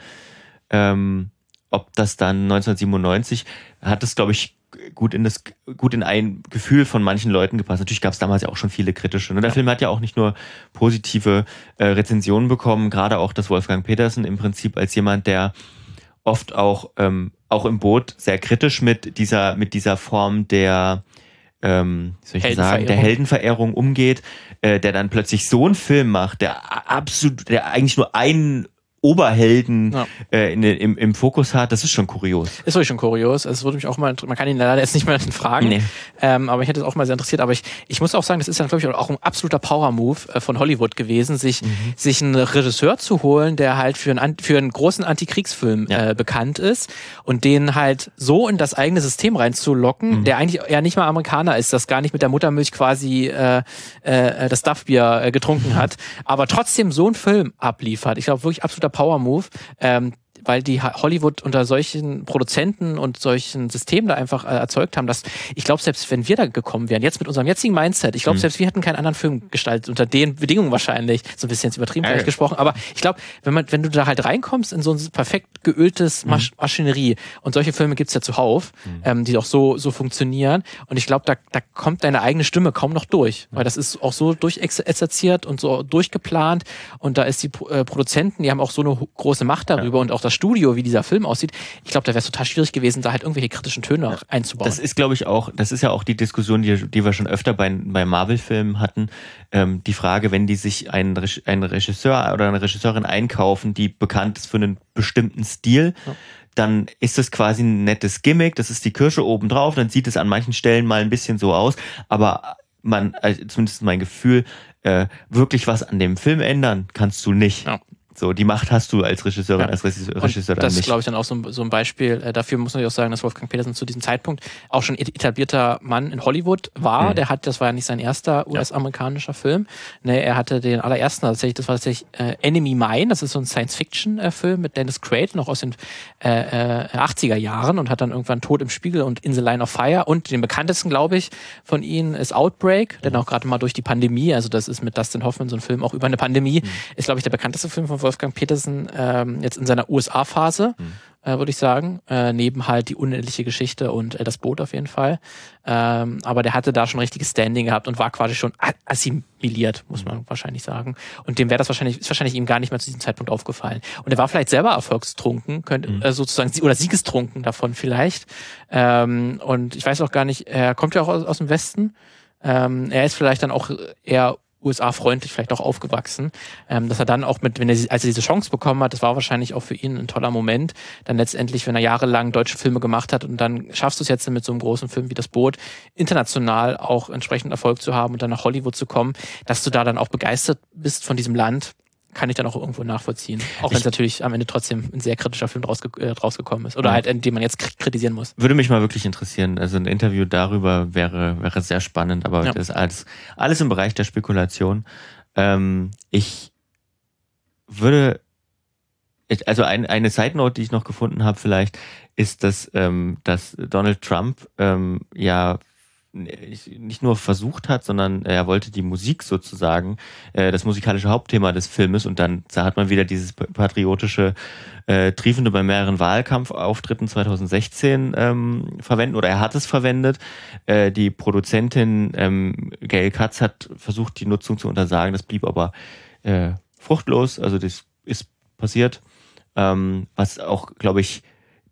Ähm, ob das dann 1997 hat es, glaube ich, gut in das gut in ein Gefühl von manchen Leuten gepasst. Natürlich gab es damals ja auch schon viele kritische. Ne? Der ja. Film hat ja auch nicht nur positive äh, Rezensionen bekommen, gerade auch das Wolfgang Petersen im Prinzip als jemand, der oft auch ähm, auch im Boot sehr kritisch mit dieser mit dieser Form der ähm, soll ich sagen, der Heldenverehrung. Umgeht, äh, der dann plötzlich so einen Film macht, der absolut, der eigentlich nur einen Oberhelden
Ja.
äh, in, im, im Fokus hat, das ist schon kurios.
Ist wirklich schon kurios. Also Es würde mich auch mal, man kann ihn leider jetzt nicht mehr fragen,
Nee.
ähm, aber ich hätte es auch mal sehr interessiert. Aber ich, ich muss auch sagen, das ist dann, glaube ich, auch ein absoluter Power-Move äh, von Hollywood gewesen, sich,
Mhm.
sich einen Regisseur zu holen, der halt für einen, für einen großen Antikriegsfilm
Ja.
äh, bekannt ist und den halt so in das eigene System
Mhm.
reinzulocken, der eigentlich ja nicht mal Amerikaner ist, das gar nicht mit der Muttermilch quasi äh, äh, das Duffbier äh, getrunken hat, aber trotzdem so einen Film abliefert. Ich glaube, wirklich absoluter Power-Move. Ähm, weil die Hollywood unter solchen Produzenten und solchen Systemen da einfach äh, erzeugt haben, dass ich glaube, selbst wenn wir da gekommen wären, jetzt mit unserem jetzigen Mindset, ich glaube, selbst wir hätten keinen anderen Film gestaltet, unter den Bedingungen wahrscheinlich, so ein bisschen jetzt übertrieben
Ja.
vielleicht gesprochen, aber ich glaube, wenn man, wenn du da halt reinkommst in so ein perfekt geöltes Masch Maschinerie und solche Filme gibt's ja zuhauf, ähm, die auch so, so funktionieren und ich glaube, da, da kommt deine eigene Stimme kaum noch durch, weil das ist auch so durchexerziert und so durchgeplant und da ist die äh, Produzenten, die haben auch so eine große Macht darüber und auch das Studio, wie dieser Film aussieht. Ich glaube, da wäre es total schwierig gewesen, da halt irgendwelche kritischen Töne auch einzubauen.
Das ist, glaube ich, auch, das ist ja auch die Diskussion, die, die wir schon öfter bei, bei Marvel-Filmen hatten. Ähm, die Frage, wenn die sich einen, einen Regisseur oder eine Regisseurin einkaufen, die bekannt ist für einen bestimmten Stil, dann ist das quasi ein nettes Gimmick, das ist die Kirsche obendrauf, dann sieht es an manchen Stellen mal ein bisschen so aus, aber man, also zumindest mein Gefühl, äh, wirklich was an dem Film ändern kannst du nicht.
Ja.
So, die Macht hast du als Regisseurin,
Ja.
als Regisseur,
Und das ist, glaube ich, dann auch so ein, so ein Beispiel. Äh, dafür muss man ja auch sagen, dass Wolfgang Petersen zu diesem Zeitpunkt auch schon et- etablierter Mann in Hollywood war.
Mhm.
Der hat, das war ja nicht sein erster US-amerikanischer Film. Ne, er hatte den allerersten, also tatsächlich, das war tatsächlich äh, Enemy Mine. Das ist so ein Science-Fiction-Film mit Dennis Quaid, noch aus den äh, äh, 80er Jahren und hat dann irgendwann Tod im Spiegel und In the Line of Fire. Und den bekanntesten, glaube ich, von ihnen ist Outbreak, denn auch gerade mal durch die Pandemie, also das ist mit Dustin Hoffman so ein Film auch über eine Pandemie, ist, glaube ich, der bekannteste Film von Wolfgang Petersen ähm, jetzt in seiner USA-Phase, äh, würde ich sagen. Äh, neben halt die unendliche Geschichte und äh, das Boot auf jeden Fall. Ähm, aber der hatte da schon richtiges Standing gehabt und war quasi schon assimiliert, muss man wahrscheinlich sagen. Und dem wäre das wahrscheinlich, ist wahrscheinlich ihm gar nicht mehr zu diesem Zeitpunkt aufgefallen. Und er war vielleicht selber erfolgstrunken, könnte, äh, sozusagen, oder siegestrunken davon vielleicht. Ähm, und ich weiß auch gar nicht, er kommt ja auch aus, aus dem Westen. Ähm, er ist vielleicht dann auch eher USA-freundlich vielleicht auch aufgewachsen, ähm, dass er dann auch mit, wenn er, als er diese Chance bekommen hat, das war wahrscheinlich auch für ihn ein toller Moment, dann letztendlich, wenn er jahrelang deutsche Filme gemacht hat und dann schaffst du es jetzt mit so einem großen Film wie das Boot, international auch entsprechend Erfolg zu haben und dann nach Hollywood zu kommen, dass du da dann auch begeistert bist von diesem Land, kann ich dann auch irgendwo nachvollziehen. Auch wenn es natürlich am Ende trotzdem ein sehr kritischer Film äh, rausgekommen ist. Oder
Ja.
halt, in dem man jetzt kri- kritisieren muss.
Würde mich mal wirklich interessieren. Also ein Interview darüber wäre, wäre sehr spannend, aber
Ja.
das ist alles, alles im Bereich der Spekulation. Ähm, ich würde, also ein, eine Side Note, die ich noch gefunden habe, vielleicht, ist, dass, ähm, dass Donald Trump ähm, ja nicht nur versucht hat, sondern er wollte die Musik sozusagen, äh, das musikalische Hauptthema des Filmes und dann da hat man wieder dieses patriotische äh, Triefende bei mehreren Wahlkampfauftritten 2016 ähm, verwenden oder er hat es verwendet. Äh, die Produzentin ähm, Gail Katz hat versucht, die Nutzung zu untersagen, das blieb aber äh, fruchtlos, also das ist passiert, ähm, was auch, glaube ich,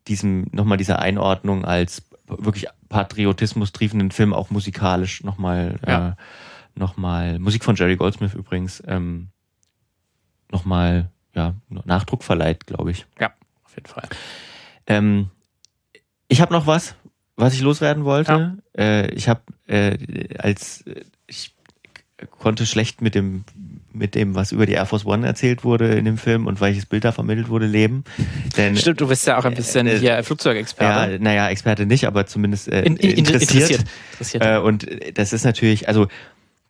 diesem nochmal dieser Einordnung als wirklich Patriotismus triefenden Film auch musikalisch nochmal
Ja.
äh, nochmal Musik von Jerry Goldsmith übrigens ähm, nochmal ja Nachdruck verleiht, glaube ich.
Ja, auf jeden Fall.
Ähm, ich habe noch was, was ich loswerden wollte. Äh, ich habe äh, als äh, ich konnte schlecht mit dem mit dem, was über die Air Force One erzählt wurde in dem Film und welches Bild da vermittelt wurde, leben. Denn
Stimmt, du bist ja auch ein bisschen
äh,
hier Flugzeugexperte.
ja, naja, Experte nicht, aber zumindest äh,
In- in-
interessiert.
interessiert. interessiert.
Äh, und das ist natürlich, also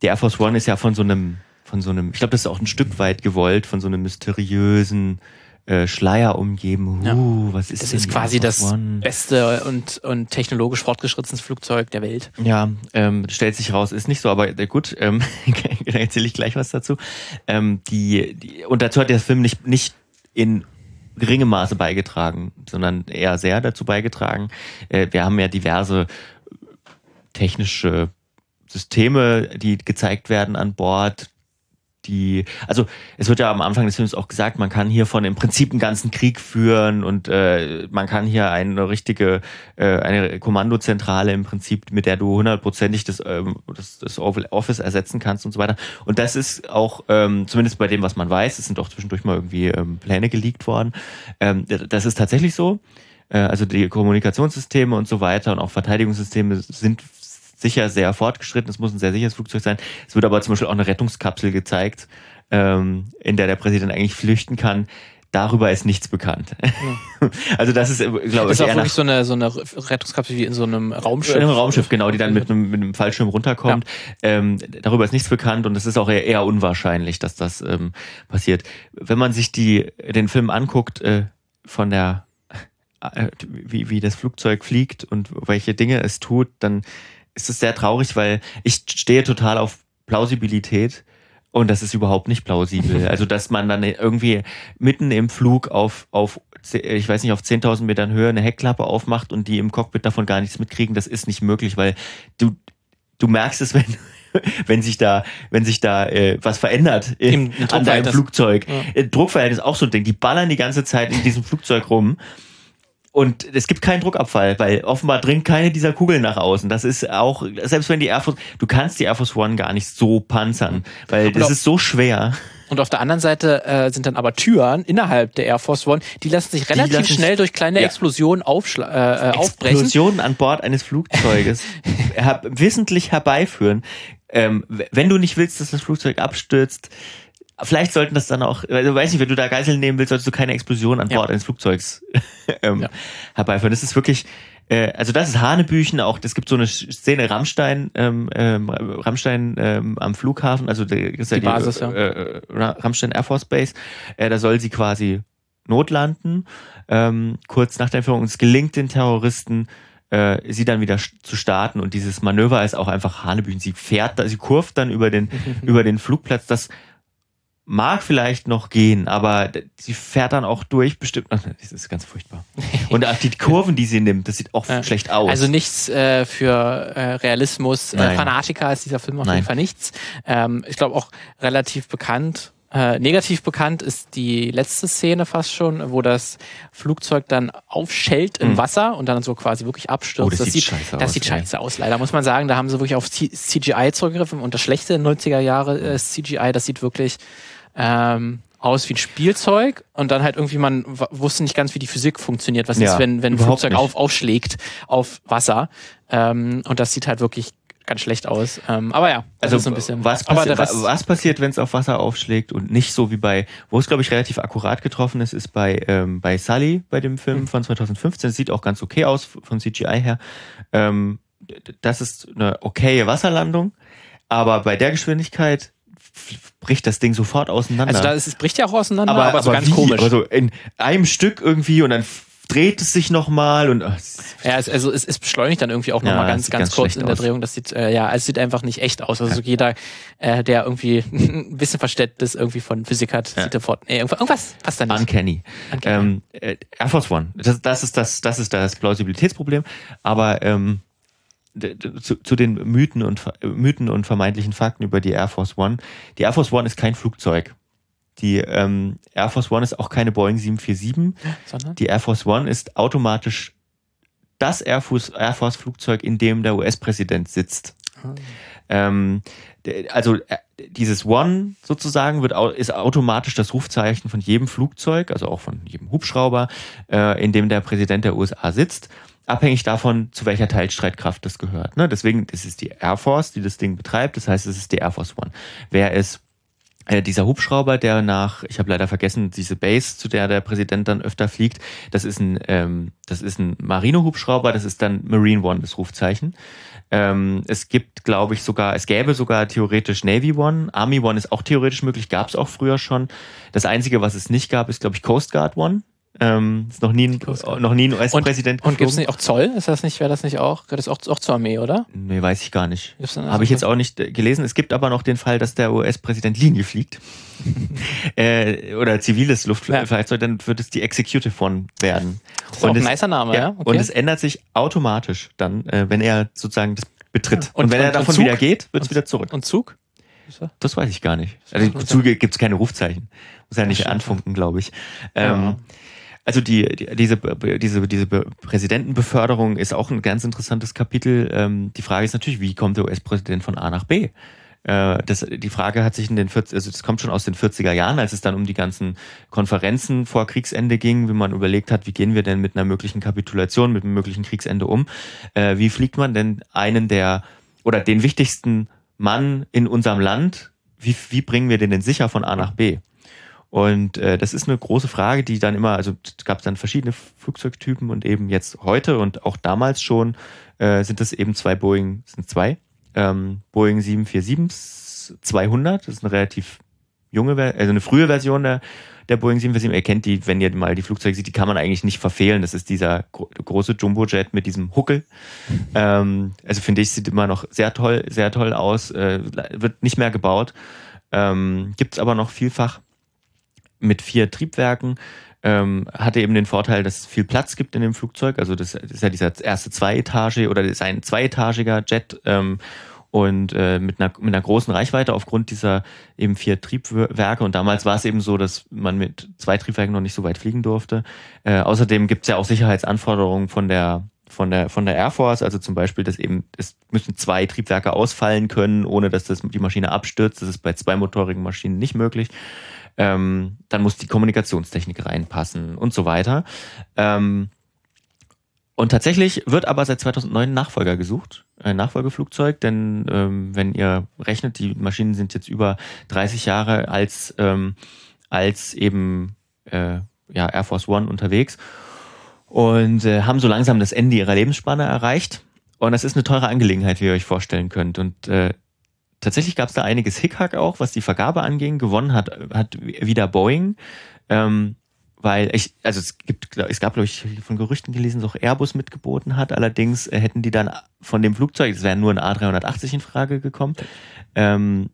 die Air Force One ist ja von so einem, von so einem, ich glaube, das ist auch ein Stück weit gewollt, von so einem mysteriösen äh, Schleier umgeben.
Ja.
Uh, was ist
Das
denn
ist quasi das
One?
beste und, und technologisch fortgeschrittenste Flugzeug der Welt.
Ja, ähm, stellt sich raus, ist nicht so, aber äh, gut, ähm, da erzähle ich gleich was dazu. Ähm, die, die, und dazu hat der Film nicht, nicht in geringem Maße beigetragen, sondern eher sehr dazu beigetragen. Äh, wir haben ja diverse technische Systeme, die gezeigt werden an Bord, die, also es wird ja am Anfang des Films auch gesagt, man kann hier von im Prinzip einen ganzen Krieg führen und äh, man kann hier eine richtige, äh, eine Kommandozentrale im Prinzip, mit der du hundertprozentig das, ähm, das, das Office ersetzen kannst und so weiter. Und das ist auch, ähm, zumindest bei dem, was man weiß, es sind auch zwischendurch mal irgendwie ähm, Pläne geleakt worden. Ähm, das ist tatsächlich so. Äh, also die Kommunikationssysteme und so weiter und auch Verteidigungssysteme sind sicher sehr fortgeschritten. Es muss ein sehr sicheres Flugzeug sein. Es wird aber zum Beispiel auch eine Rettungskapsel gezeigt, ähm, in der der Präsident eigentlich flüchten kann. Darüber ist nichts bekannt. Ja. Also das ist, glaube ich,
das ist auch wirklich so eine, so eine Rettungskapsel wie in so einem Raumschiff. In einem
Raumschiff, genau, die dann mit einem, mit einem Fallschirm runterkommt. Ja. Ähm, darüber ist nichts bekannt und es ist auch eher, eher unwahrscheinlich, dass das ähm, passiert. Wenn man sich die, den Film anguckt, äh, von der, äh, wie, wie das Flugzeug fliegt und welche Dinge es tut, dann ist es sehr traurig, weil ich stehe total auf Plausibilität und das ist überhaupt nicht plausibel. Also, dass man dann irgendwie mitten im Flug auf, auf ich weiß nicht, auf 10.000 Metern Höhe eine Heckklappe aufmacht und die im Cockpit davon gar nichts mitkriegen, das ist nicht möglich, weil du, du merkst es, wenn, wenn sich da, wenn sich da äh, was verändert in, Im, an deinem Flugzeug. Ja. Äh, Druckverhältnis ist auch so ein Ding. Die ballern die ganze Zeit in diesem Flugzeug rum und es gibt keinen Druckabfall, weil offenbar dringt keine dieser Kugeln nach außen. Das ist auch, selbst wenn die Air Force, du kannst die Air Force One gar nicht so panzern, weil das ist so schwer.
Und auf der anderen Seite äh, sind dann aber Türen innerhalb der Air Force One, die lassen sich relativ lassen schnell durch kleine ja. Explosionen aufschla äh, äh aufbrechen.
Explosionen an Bord eines Flugzeuges wissentlich herbeiführen. Ähm, wenn du nicht willst, dass das Flugzeug abstürzt, Vielleicht sollten das dann auch, also weiß nicht, wenn du da Geiseln nehmen willst, solltest du keine Explosion an Bord ja. eines Flugzeugs ähm, ja. herbeiführen. Das ist wirklich, äh, also das ist Hanebüchen auch. Es gibt so eine Szene Rammstein, ähm, ähm, Rammstein ähm, am Flughafen, also der ist ja die, die Basis, ja. Äh, Rammstein Air Force Base. Äh, da soll sie quasi notlanden, ähm, kurz nach der Entführung. Und es gelingt den Terroristen, äh, sie dann wieder zu starten. Und dieses Manöver ist auch einfach Hanebüchen. Sie fährt, sie kurft dann über den, über den Flugplatz. Das mag vielleicht noch gehen, aber sie fährt dann auch durch, bestimmt. Das ist ganz furchtbar. Und auch die Kurven, die sie nimmt, das sieht auch ja. schlecht aus.
Also nichts äh, für äh, Realismus. Äh, Fanatiker ist dieser Film auf Nein. jeden Fall nichts. Ähm, ich glaube auch relativ bekannt. Äh, negativ bekannt ist die letzte Szene fast schon, wo das Flugzeug dann aufschellt im mhm. Wasser und dann so quasi wirklich abstürzt. Oh,
das, das, sieht scheiße
das aus. sieht scheiße aus, leider muss man sagen. Da haben sie wirklich auf CGI zurückgegriffen und das schlechte 90er Jahre äh, CGI, das sieht wirklich ähm, aus wie ein Spielzeug und dann halt irgendwie man wusste nicht ganz, wie die Physik funktioniert. Was ja, ist, wenn, wenn ein Flugzeug auf, aufschlägt auf Wasser? Ähm, und das sieht halt wirklich ganz schlecht aus. Ähm, aber ja,
also so ein bisschen. Was, passi was passiert, wenn es auf Wasser aufschlägt und nicht so wie bei, wo es glaube ich relativ akkurat getroffen ist, ist bei ähm, bei Sully bei dem Film mhm. von 2015. sieht auch ganz okay aus von CGI her. Ähm, das ist eine okaye Wasserlandung, aber bei der Geschwindigkeit bricht das Ding sofort auseinander.
Also da ist, es bricht ja auch auseinander, aber, aber so aber ganz wie? komisch.
Also in einem Stück irgendwie und dann dreht es sich nochmal und ach,
ja, es, also es, es beschleunigt dann irgendwie auch ja, nochmal ganz, ganz, ganz kurz in der aus. Drehung. Das sieht äh, ja, es sieht einfach nicht echt aus. Also ja. jeder, äh, der irgendwie ein bisschen Verständnis irgendwie von Physik hat, ja. sieht sofort, nee, irgendwas passt da nicht.
Uncanny. Uncanny. Ähm, äh, Air Force One. Das, das ist das, das ist das Plausibilitätsproblem. Aber ähm, zu, zu den Mythen und, Mythen und vermeintlichen Fakten über die Air Force One. Die Air Force One ist kein Flugzeug. Die ähm, Air Force One ist auch keine Boeing 747. Sondern? Die Air Force One ist automatisch das Air Force, Air Force Flugzeug, in dem der US-Präsident sitzt. Ah. Ähm, also äh, dieses One sozusagen wird ist automatisch das Rufzeichen von jedem Flugzeug, also auch von jedem Hubschrauber, äh, in dem der Präsident der USA sitzt abhängig davon, zu welcher Teilstreitkraft das gehört. Ne? Deswegen, ist die Air Force, die das Ding betreibt. Das heißt, es ist die Air Force One. Wer ist äh, dieser Hubschrauber, der nach, ich habe leider vergessen, diese Base, zu der der Präsident dann öfter fliegt, das ist ein, ähm, das ist ein Marine-Hubschrauber, das ist dann Marine One, das Rufzeichen. Ähm, es gibt, glaube ich, sogar, es gäbe sogar theoretisch Navy One, Army One ist auch theoretisch möglich, gab es auch früher schon. Das Einzige, was es nicht gab, ist, glaube ich, Coast Guard One. Ähm, ist noch nie ein, noch nie ein US-Präsident
Und, und gibt es nicht auch Zoll? Ist das nicht, wäre das nicht auch, gehört das auch, auch zur Armee, oder?
Nee, weiß ich gar nicht. Habe ich jetzt auch nicht äh, gelesen. Es gibt aber noch den Fall, dass der US-Präsident Linie fliegt. äh, oder ziviles Luftfahrzeug, ja. dann wird es die Executive One werden.
Das ist und auch ein nicer Name, ja. ja?
Okay. Und es ändert sich automatisch dann, äh, wenn er sozusagen das betritt. Und, und wenn und, er davon wieder geht, wird es wieder zurück.
Und Zug?
Das weiß ich gar nicht. Also dazu gibt es keine Rufzeichen. Muss ja nicht anfunken, glaube ich.
Ja.
Ähm, also die, die, diese, diese, diese Be- Präsidentenbeförderung ist auch ein ganz interessantes Kapitel. Ähm, die Frage ist natürlich, wie kommt der US-Präsident von A nach B? Äh, das, die Frage hat sich in den 40, also das kommt schon aus den 40er Jahren, als es dann um die ganzen Konferenzen vor Kriegsende ging, wie man überlegt hat, wie gehen wir denn mit einer möglichen Kapitulation, mit einem möglichen Kriegsende um? Äh, wie fliegt man denn einen der oder den wichtigsten Mann in unserem Land, wie, wie bringen wir den denn sicher von A nach B? Und äh, das ist eine große Frage, die dann immer, also es gab dann verschiedene Flugzeugtypen und eben jetzt heute und auch damals schon äh, sind es eben zwei Boeing, es sind zwei, ähm, Boeing 747-200, das ist eine relativ junge, also eine frühe Version der, der Boeing 747. Ihr kennt die, wenn ihr mal die Flugzeuge seht, die kann man eigentlich nicht verfehlen. Das ist dieser gro große Jumbojet mit diesem Huckel. Ähm, also finde ich, sieht immer noch sehr toll, sehr toll aus, äh, wird nicht mehr gebaut. Ähm, Gibt es aber noch vielfach mit vier Triebwerken. Ähm, hatte eben den Vorteil, dass es viel Platz gibt in dem Flugzeug. Also das, ist ja dieser erste Zweietage oder das ist ein zweietagiger Jet ähm, und äh, mit, einer, mit einer großen Reichweite aufgrund dieser eben vier Triebwerke. Und damals war es eben so, dass man mit zwei Triebwerken noch nicht so weit fliegen durfte. Äh, außerdem gibt es ja auch Sicherheitsanforderungen von der von der von der Air Force, also zum Beispiel, dass eben es müssen zwei Triebwerke ausfallen können, ohne dass das die Maschine abstürzt. Das ist bei zweimotorigen Maschinen nicht möglich. Ähm, dann muss die Kommunikationstechnik reinpassen und so weiter. Ähm, und tatsächlich wird aber seit 2009 ein Nachfolger gesucht, ein Nachfolgeflugzeug, denn ähm, wenn ihr rechnet, die Maschinen sind jetzt über 30 Jahre als, ähm, als eben äh, ja, Air Force One unterwegs und äh, haben so langsam das Ende ihrer Lebensspanne erreicht. Und das ist eine teure Angelegenheit, wie ihr euch vorstellen könnt. Und äh, tatsächlich gab es da einiges Hickhack auch, was die Vergabe anging. Gewonnen hat, hat wieder Boeing. Ähm, weil ich, also es gibt, es gab, glaube ich, von Gerüchten gelesen, dass auch Airbus mitgeboten hat. Allerdings äh, hätten die dann von dem Flugzeug, es wäre nur ein A380 in Frage gekommen, ähm,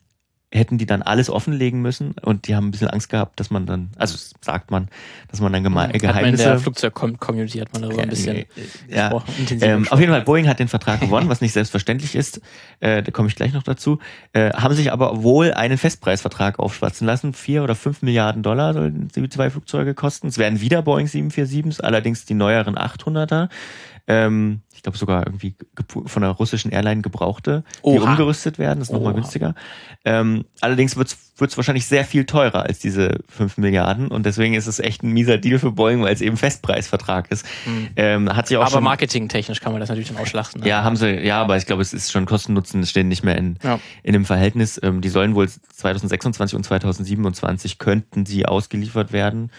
hätten die dann alles offenlegen müssen und die haben ein bisschen Angst gehabt, dass man dann, also sagt man, dass man dann geme
Hat man in
Geheimnisse
der Flugzeug-Community hat man darüber ein bisschen
ja,
gesprochen, intensiv
ähm, auf jeden Fall, Boeing hat den Vertrag gewonnen, was nicht selbstverständlich ist. Äh, da komme ich gleich noch dazu. Äh, haben sich aber wohl einen Festpreisvertrag aufschwatzen lassen. Vier oder fünf Milliarden Dollar sollen die zwei Flugzeuge kosten. Es werden wieder Boeing 747s, allerdings die neueren 800er. Ähm, ich glaube sogar irgendwie von einer russischen Airline gebrauchte, die
Oha.
umgerüstet werden. Das ist nochmal günstiger. Ähm, allerdings wird es wahrscheinlich sehr viel teurer als diese 5 Milliarden und deswegen ist es echt ein mieser Deal für Boeing, weil es eben Festpreisvertrag ist. Ähm, hat sich auch
Aber
schon,
marketingtechnisch kann man das natürlich dann ausschlachten. Ne?
ja, haben sie, ja, aber ich glaube, es ist schon Kosten-Nutzen, es stehen nicht mehr in,
Ja.
in dem Verhältnis. Ähm, die sollen wohl 2026 und 2027 könnten sie ausgeliefert werden,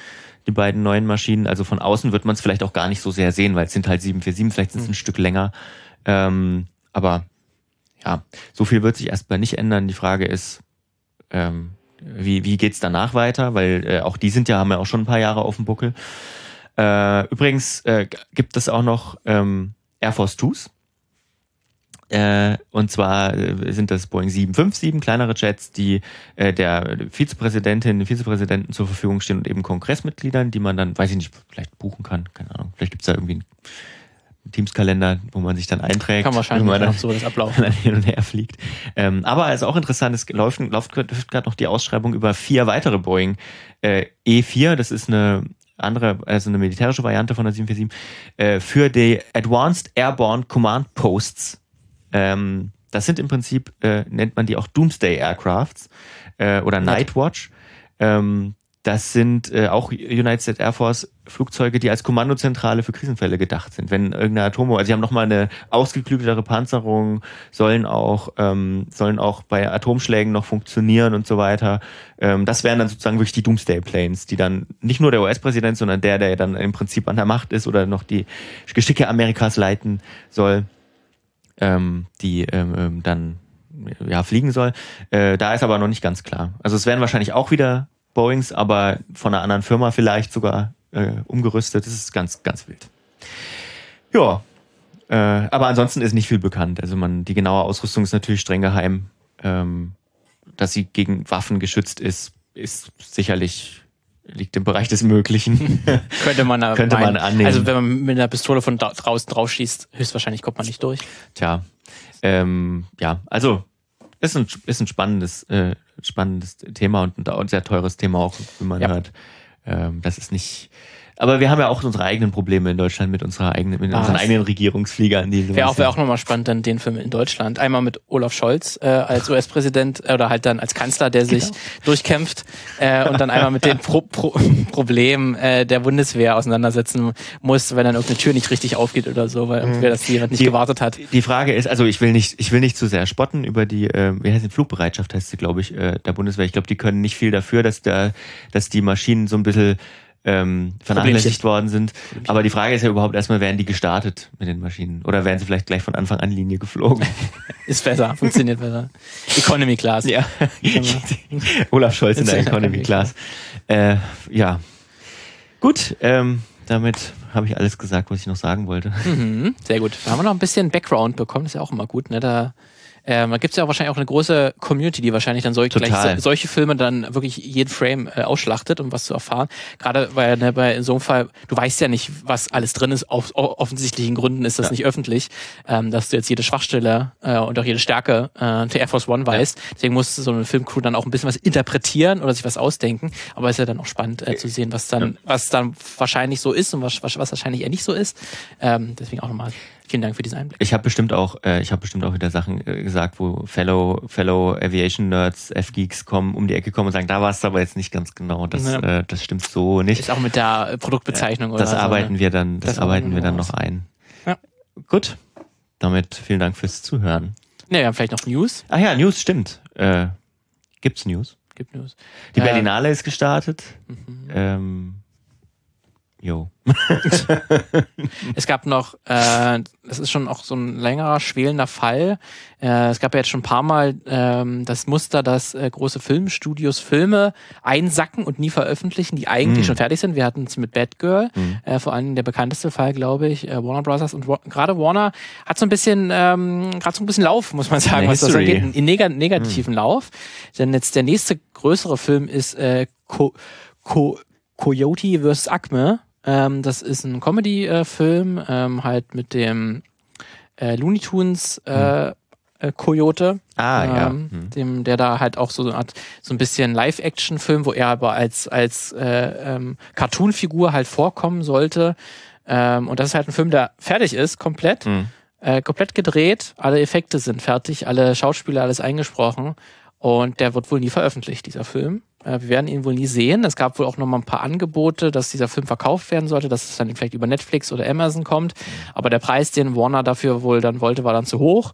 die beiden neuen Maschinen. Also von außen wird man es vielleicht auch gar nicht so sehr sehen, weil es sind halt 747, vielleicht sind es ein Stück länger. Ähm, aber ja, so viel wird sich erstmal nicht ändern. Die Frage ist, ähm, wie, wie geht's danach weiter? Weil äh, auch die sind ja, haben ja auch schon ein paar Jahre auf dem Buckel. Äh, übrigens äh, gibt es auch noch ähm, Air Force Twos. Äh, und zwar äh, sind das Boeing 757, kleinere Jets, die äh, der Vizepräsidentin, den Vizepräsidenten zur Verfügung stehen und eben Kongressmitgliedern, die man dann, weiß ich nicht, vielleicht buchen kann, keine Ahnung. Vielleicht gibt's da irgendwie einen Teamskalender, wo man sich dann einträgt.
Kann wahrscheinlich
man dann,
so das Ablaufen.
hin und her fliegt. Ähm, aber es ist auch interessant, es läuft, läuft gerade noch die Ausschreibung über vier weitere Boeing äh, E4, das ist eine andere, also eine militärische Variante von der 747, äh, für die Advanced Airborne Command Posts. Ähm, das sind im Prinzip, äh, nennt man die auch Doomsday Aircrafts äh, oder Nightwatch. Ähm, das sind äh, auch United States Air Force Flugzeuge, die als Kommandozentrale für Krisenfälle gedacht sind. Wenn irgendeine Atomo, also sie haben nochmal eine ausgeklügeltere Panzerung, sollen auch, ähm, sollen auch bei Atomschlägen noch funktionieren und so weiter. Ähm, das wären dann sozusagen wirklich die Doomsday Planes, die dann nicht nur der US-Präsident, sondern der, der dann im Prinzip an der Macht ist oder noch die Geschicke Amerikas leiten soll, ähm, die ähm, ähm, dann ja, fliegen soll. Äh, da ist aber noch nicht ganz klar. Also es werden wahrscheinlich auch wieder Boeings, aber von einer anderen Firma vielleicht sogar äh, umgerüstet. Das ist ganz, ganz wild. Ja, äh, aber ansonsten ist nicht viel bekannt. Also man, die genaue Ausrüstung ist natürlich streng geheim. Ähm, dass sie gegen Waffen geschützt ist, ist sicherlich liegt im Bereich des Möglichen.
Könnte man,
Könnte man annehmen.
Also wenn man mit einer Pistole von da draußen drauf schießt, höchstwahrscheinlich kommt man nicht durch.
Tja, ähm, ja, also ist ein, ist ein spannendes, äh, spannendes Thema und ein sehr teures Thema auch, wie man
Ja.
hört. Ähm, das ist nicht. Aber wir haben ja auch unsere eigenen Probleme in Deutschland mit unserer eigenen, mit
Ah,
unseren eigenen Regierungsfliegern. Die
Wäre auch, wär auch nochmal spannend, dann den Film in Deutschland. Einmal mit Olaf Scholz äh, als US-Präsident äh, oder halt dann als Kanzler, der sich
Genau.
durchkämpft äh, und dann einmal mit den Pro Pro Problemen äh, der Bundeswehr auseinandersetzen muss, wenn dann irgendeine Tür nicht richtig aufgeht oder so, weil irgendwer das jemand nicht
Die-
gewartet hat.
Die Frage ist, also ich will nicht, ich will nicht zu sehr spotten über die, äh, wie heißt die Flugbereitschaft heißt sie, glaube ich, äh, der Bundeswehr. Ich glaube, die können nicht viel dafür, dass da, dass die Maschinen so ein bisschen ähm, vernachlässigt worden sind. Aber die Frage ist ja überhaupt erstmal, werden die gestartet mit den Maschinen? Oder werden sie vielleicht gleich von Anfang an Linie geflogen?
Ist besser, funktioniert besser. Economy Class.
ja. Olaf Scholz in der Economy Class. Äh, ja. Gut, ähm, damit habe ich alles gesagt, was ich noch sagen wollte.
Mhm, sehr gut. Da haben wir noch ein bisschen Background bekommen, das ist ja auch immer gut. Ne? Da, ähm, da gibt es ja auch wahrscheinlich auch eine große Community, die wahrscheinlich dann solch, so, solche Filme dann wirklich jeden Frame äh, ausschlachtet, um was zu erfahren. Gerade weil ne, bei in so einem Fall, du weißt ja nicht, was alles drin ist. Auf, offensichtlichen Gründen ist das
Ja.
nicht öffentlich, ähm, dass du jetzt jede Schwachstelle äh, und auch jede Stärke äh, der Air Force One weißt. Deswegen muss so eine Filmcrew dann auch ein bisschen was interpretieren oder sich was ausdenken. Aber es ist ja dann auch spannend äh, zu sehen, was dann, was dann wahrscheinlich so ist und was, was, was wahrscheinlich eher nicht so ist. Ähm, deswegen auch nochmal vielen Dank für diesen Einblick.
Ich habe bestimmt auch, äh, ich habe bestimmt auch wieder Sachen äh, gesagt, wo Fellow, Fellow Aviation Nerds, F-Geeks kommen, um die Ecke kommen und sagen, da war es aber jetzt nicht ganz genau. Das,
Ja.
äh, das stimmt so nicht.
Ist auch mit der äh, Produktbezeichnung oder
Das
so,
arbeiten
ne?
wir dann, das,
Das
arbeiten wir dann noch ein.
Ja.
Gut. Damit vielen Dank fürs Zuhören.
Ja, wir haben vielleicht noch News.
Ach ja, News stimmt. Äh, gibt's News?
Gibt News.
Die
Äh,
Berlinale ist gestartet.
Mhm.
Ähm, jo.
Es gab noch, äh, das ist schon auch so ein längerer, schwelender Fall. Äh, es gab ja jetzt schon ein paar Mal ähm, das Muster, dass äh, große Filmstudios Filme einsacken und nie veröffentlichen, die eigentlich
Mhm.
schon fertig sind. Wir hatten es mit Batgirl,
Mhm.
äh, vor allem der bekannteste Fall, glaube ich, äh, Warner Brothers. Und Wa- gerade Warner hat so ein bisschen, ähm, gerade so ein bisschen Lauf, muss man sagen, was das angeht. In neg negativen Lauf. Denn jetzt der nächste größere Film ist äh, Co Co Coyote vs. Acme. Ähm, das ist ein Comedy-Film, ähm, halt mit dem äh, Looney Tunes äh, äh, Coyote.
Ah, ja.
ähm,
Hm.
dem, der da halt auch so eine Art, so ein bisschen Live-Action-Film, wo er aber als, als äh, ähm, Cartoon-Figur halt vorkommen sollte. Ähm, und das ist halt ein Film, der fertig ist, komplett.
Hm.
Äh, komplett gedreht, alle Effekte sind fertig, alle Schauspieler, alles eingesprochen. Und der wird wohl nie veröffentlicht, dieser Film. Wir werden ihn wohl nie sehen. Es gab wohl auch noch mal ein paar Angebote, dass dieser Film verkauft werden sollte, dass es dann vielleicht über Netflix oder Amazon kommt. Aber der Preis, den Warner dafür wohl dann wollte, war dann zu hoch.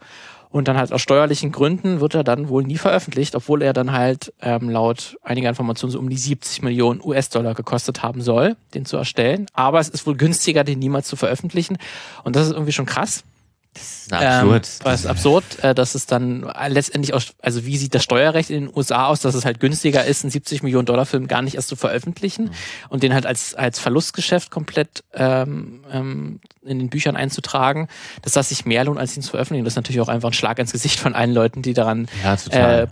Und dann halt aus steuerlichen Gründen wird er dann wohl nie veröffentlicht, obwohl er dann halt ähm, laut einiger Informationen so um die 70 Millionen US-Dollar gekostet haben soll, den zu erstellen. Aber es ist wohl günstiger, den niemals zu veröffentlichen. Und das ist irgendwie schon krass.
Das ist absurd.
Ähm, weil es ist absurd, äh, dass es dann letztendlich aus, also wie sieht das Steuerrecht in den USA aus, dass es halt günstiger ist, einen 70 Millionen Dollar Film gar nicht erst zu veröffentlichen
Mhm.
und den halt als, als Verlustgeschäft komplett ähm, ähm, in den Büchern einzutragen, dass das sich mehr lohnt, als ihn zu veröffentlichen. Das ist natürlich auch einfach ein Schlag ins Gesicht von allen Leuten, die daran
ja,
äh,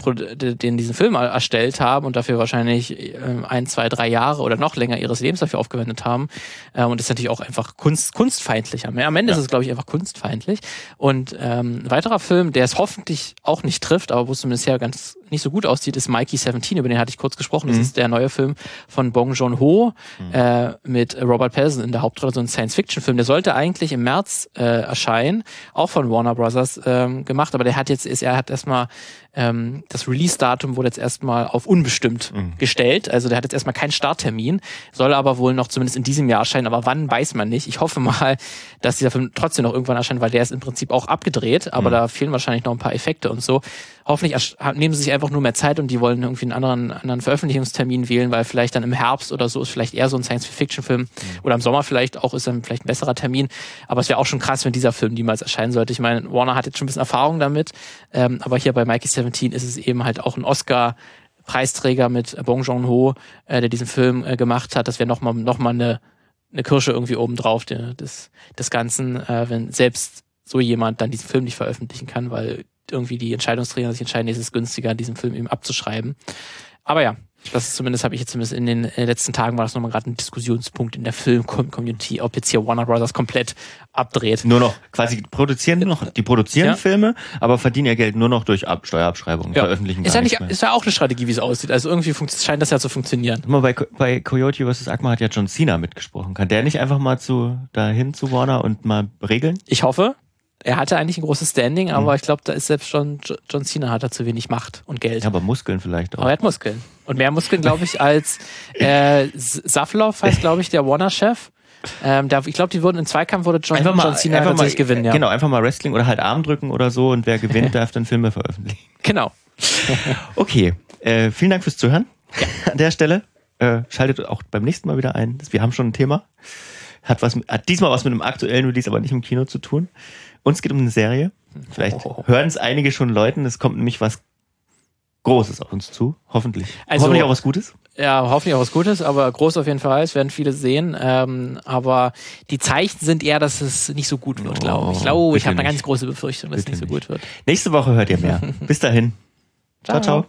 den diesen Film er- erstellt haben und dafür wahrscheinlich äh, ein, zwei, drei Jahre oder noch länger ihres Lebens dafür aufgewendet haben. Äh, und das ist natürlich auch einfach Kunst, kunstfeindlich. Am am Ende ist es, glaube ich, einfach kunstfeindlich. Und ähm, ein weiterer Film, der es hoffentlich auch nicht trifft, aber wo es zumindest ja ganz nicht so gut aussieht, ist Mikey 17, über den hatte ich kurz gesprochen. Das
Mhm.
ist der neue Film von Bong Joon-ho äh, mit Robert Pattinson in der Hauptrolle, so ein Science-Fiction-Film. Der sollte eigentlich im März äh, erscheinen, auch von Warner Brothers ähm, gemacht, aber der hat jetzt, ist, er hat erstmal ähm, das Release-Datum wurde jetzt erstmal auf unbestimmt
Mhm.
gestellt. Also der hat jetzt erstmal keinen Starttermin, soll aber wohl noch zumindest in diesem Jahr erscheinen, aber wann weiß man nicht. Ich hoffe mal, dass dieser Film trotzdem noch irgendwann erscheint, weil der ist im Prinzip auch abgedreht, aber
Mhm.
da fehlen wahrscheinlich noch ein paar Effekte und so. Hoffentlich nehmen sie sich einfach nur mehr Zeit und die wollen irgendwie einen anderen, anderen Veröffentlichungstermin wählen, weil vielleicht dann im Herbst oder so ist vielleicht eher so ein Science-Fiction-Film
Mhm.
oder im Sommer vielleicht auch ist dann vielleicht ein besserer Termin. Aber es wäre auch schon krass, wenn dieser Film niemals erscheinen sollte. Ich meine, Warner hat jetzt schon ein bisschen Erfahrung damit, ähm, aber hier bei Mikey 17 ist es eben halt auch ein Oscar Preisträger mit Bong Joon-ho, äh, der diesen Film äh, gemacht hat. Das wäre nochmal noch mal eine, eine Kirsche irgendwie obendrauf der, des, des Ganzen, äh, wenn selbst so jemand dann diesen Film nicht veröffentlichen kann, weil irgendwie die Entscheidungsträger sich entscheiden, es günstiger, diesen Film eben abzuschreiben. Aber ja, Das zumindest, habe ich jetzt zumindest in den letzten Tagen war das nochmal gerade ein Diskussionspunkt in der Film-Community, ob jetzt hier Warner Brothers komplett abdreht.
Nur noch quasi produzieren noch, die produzieren
Ja.
Filme, aber verdienen ja Geld nur noch durch Ab Steuerabschreibungen, veröffentlichen
ist ja nicht,
mehr.
ist ja auch eine Strategie, wie es aussieht. Also irgendwie scheint das ja zu funktionieren.
Guck mal, bei, bei Coyote vs. Agma hat ja John Cena mitgesprochen. Kann der nicht einfach mal zu dahin zu Warner und mal regeln?
Ich hoffe. Er hatte eigentlich ein großes Standing, aber
Mhm.
ich glaube, da ist selbst schon Jo- John Cena hat da zu wenig Macht und Geld.
Ja, aber Muskeln vielleicht auch.
Aber er hat Muskeln. Und mehr Muskeln, glaube ich, als äh, Saflov heißt, glaube ich, der Warner-Chef. Ähm, da, ich glaube, die wurden im Zweikampf wurde John, John Cena tatsächlich gewinnen, ja.
Genau, einfach mal Wrestling oder halt Arm drücken oder so und wer gewinnt, darf dann Filme veröffentlichen.
Genau.
Okay, äh, vielen Dank fürs Zuhören an der Stelle. Äh, schaltet auch beim nächsten Mal wieder ein. Wir haben schon ein Thema. Hat, was, hat diesmal was mit einem aktuellen Release, aber nicht im Kino zu tun. Uns geht um eine Serie. Vielleicht
Oh.
hören es einige schon Leuten. Es kommt nämlich was Großes auf uns zu. Hoffentlich.
Also-
Hoffentlich auch was Gutes.
Ja, hoffentlich auch was Gutes, aber groß auf jeden Fall. Es werden viele sehen. Ähm, aber die Zeichen sind eher, dass es nicht so gut wird, glaube ich. Ich glaube, ich habe eine ganz große Befürchtung, dass es
Bitte
nicht so gut wird.
Nächste Woche hört ihr mehr. Bis dahin. ciao. ciao.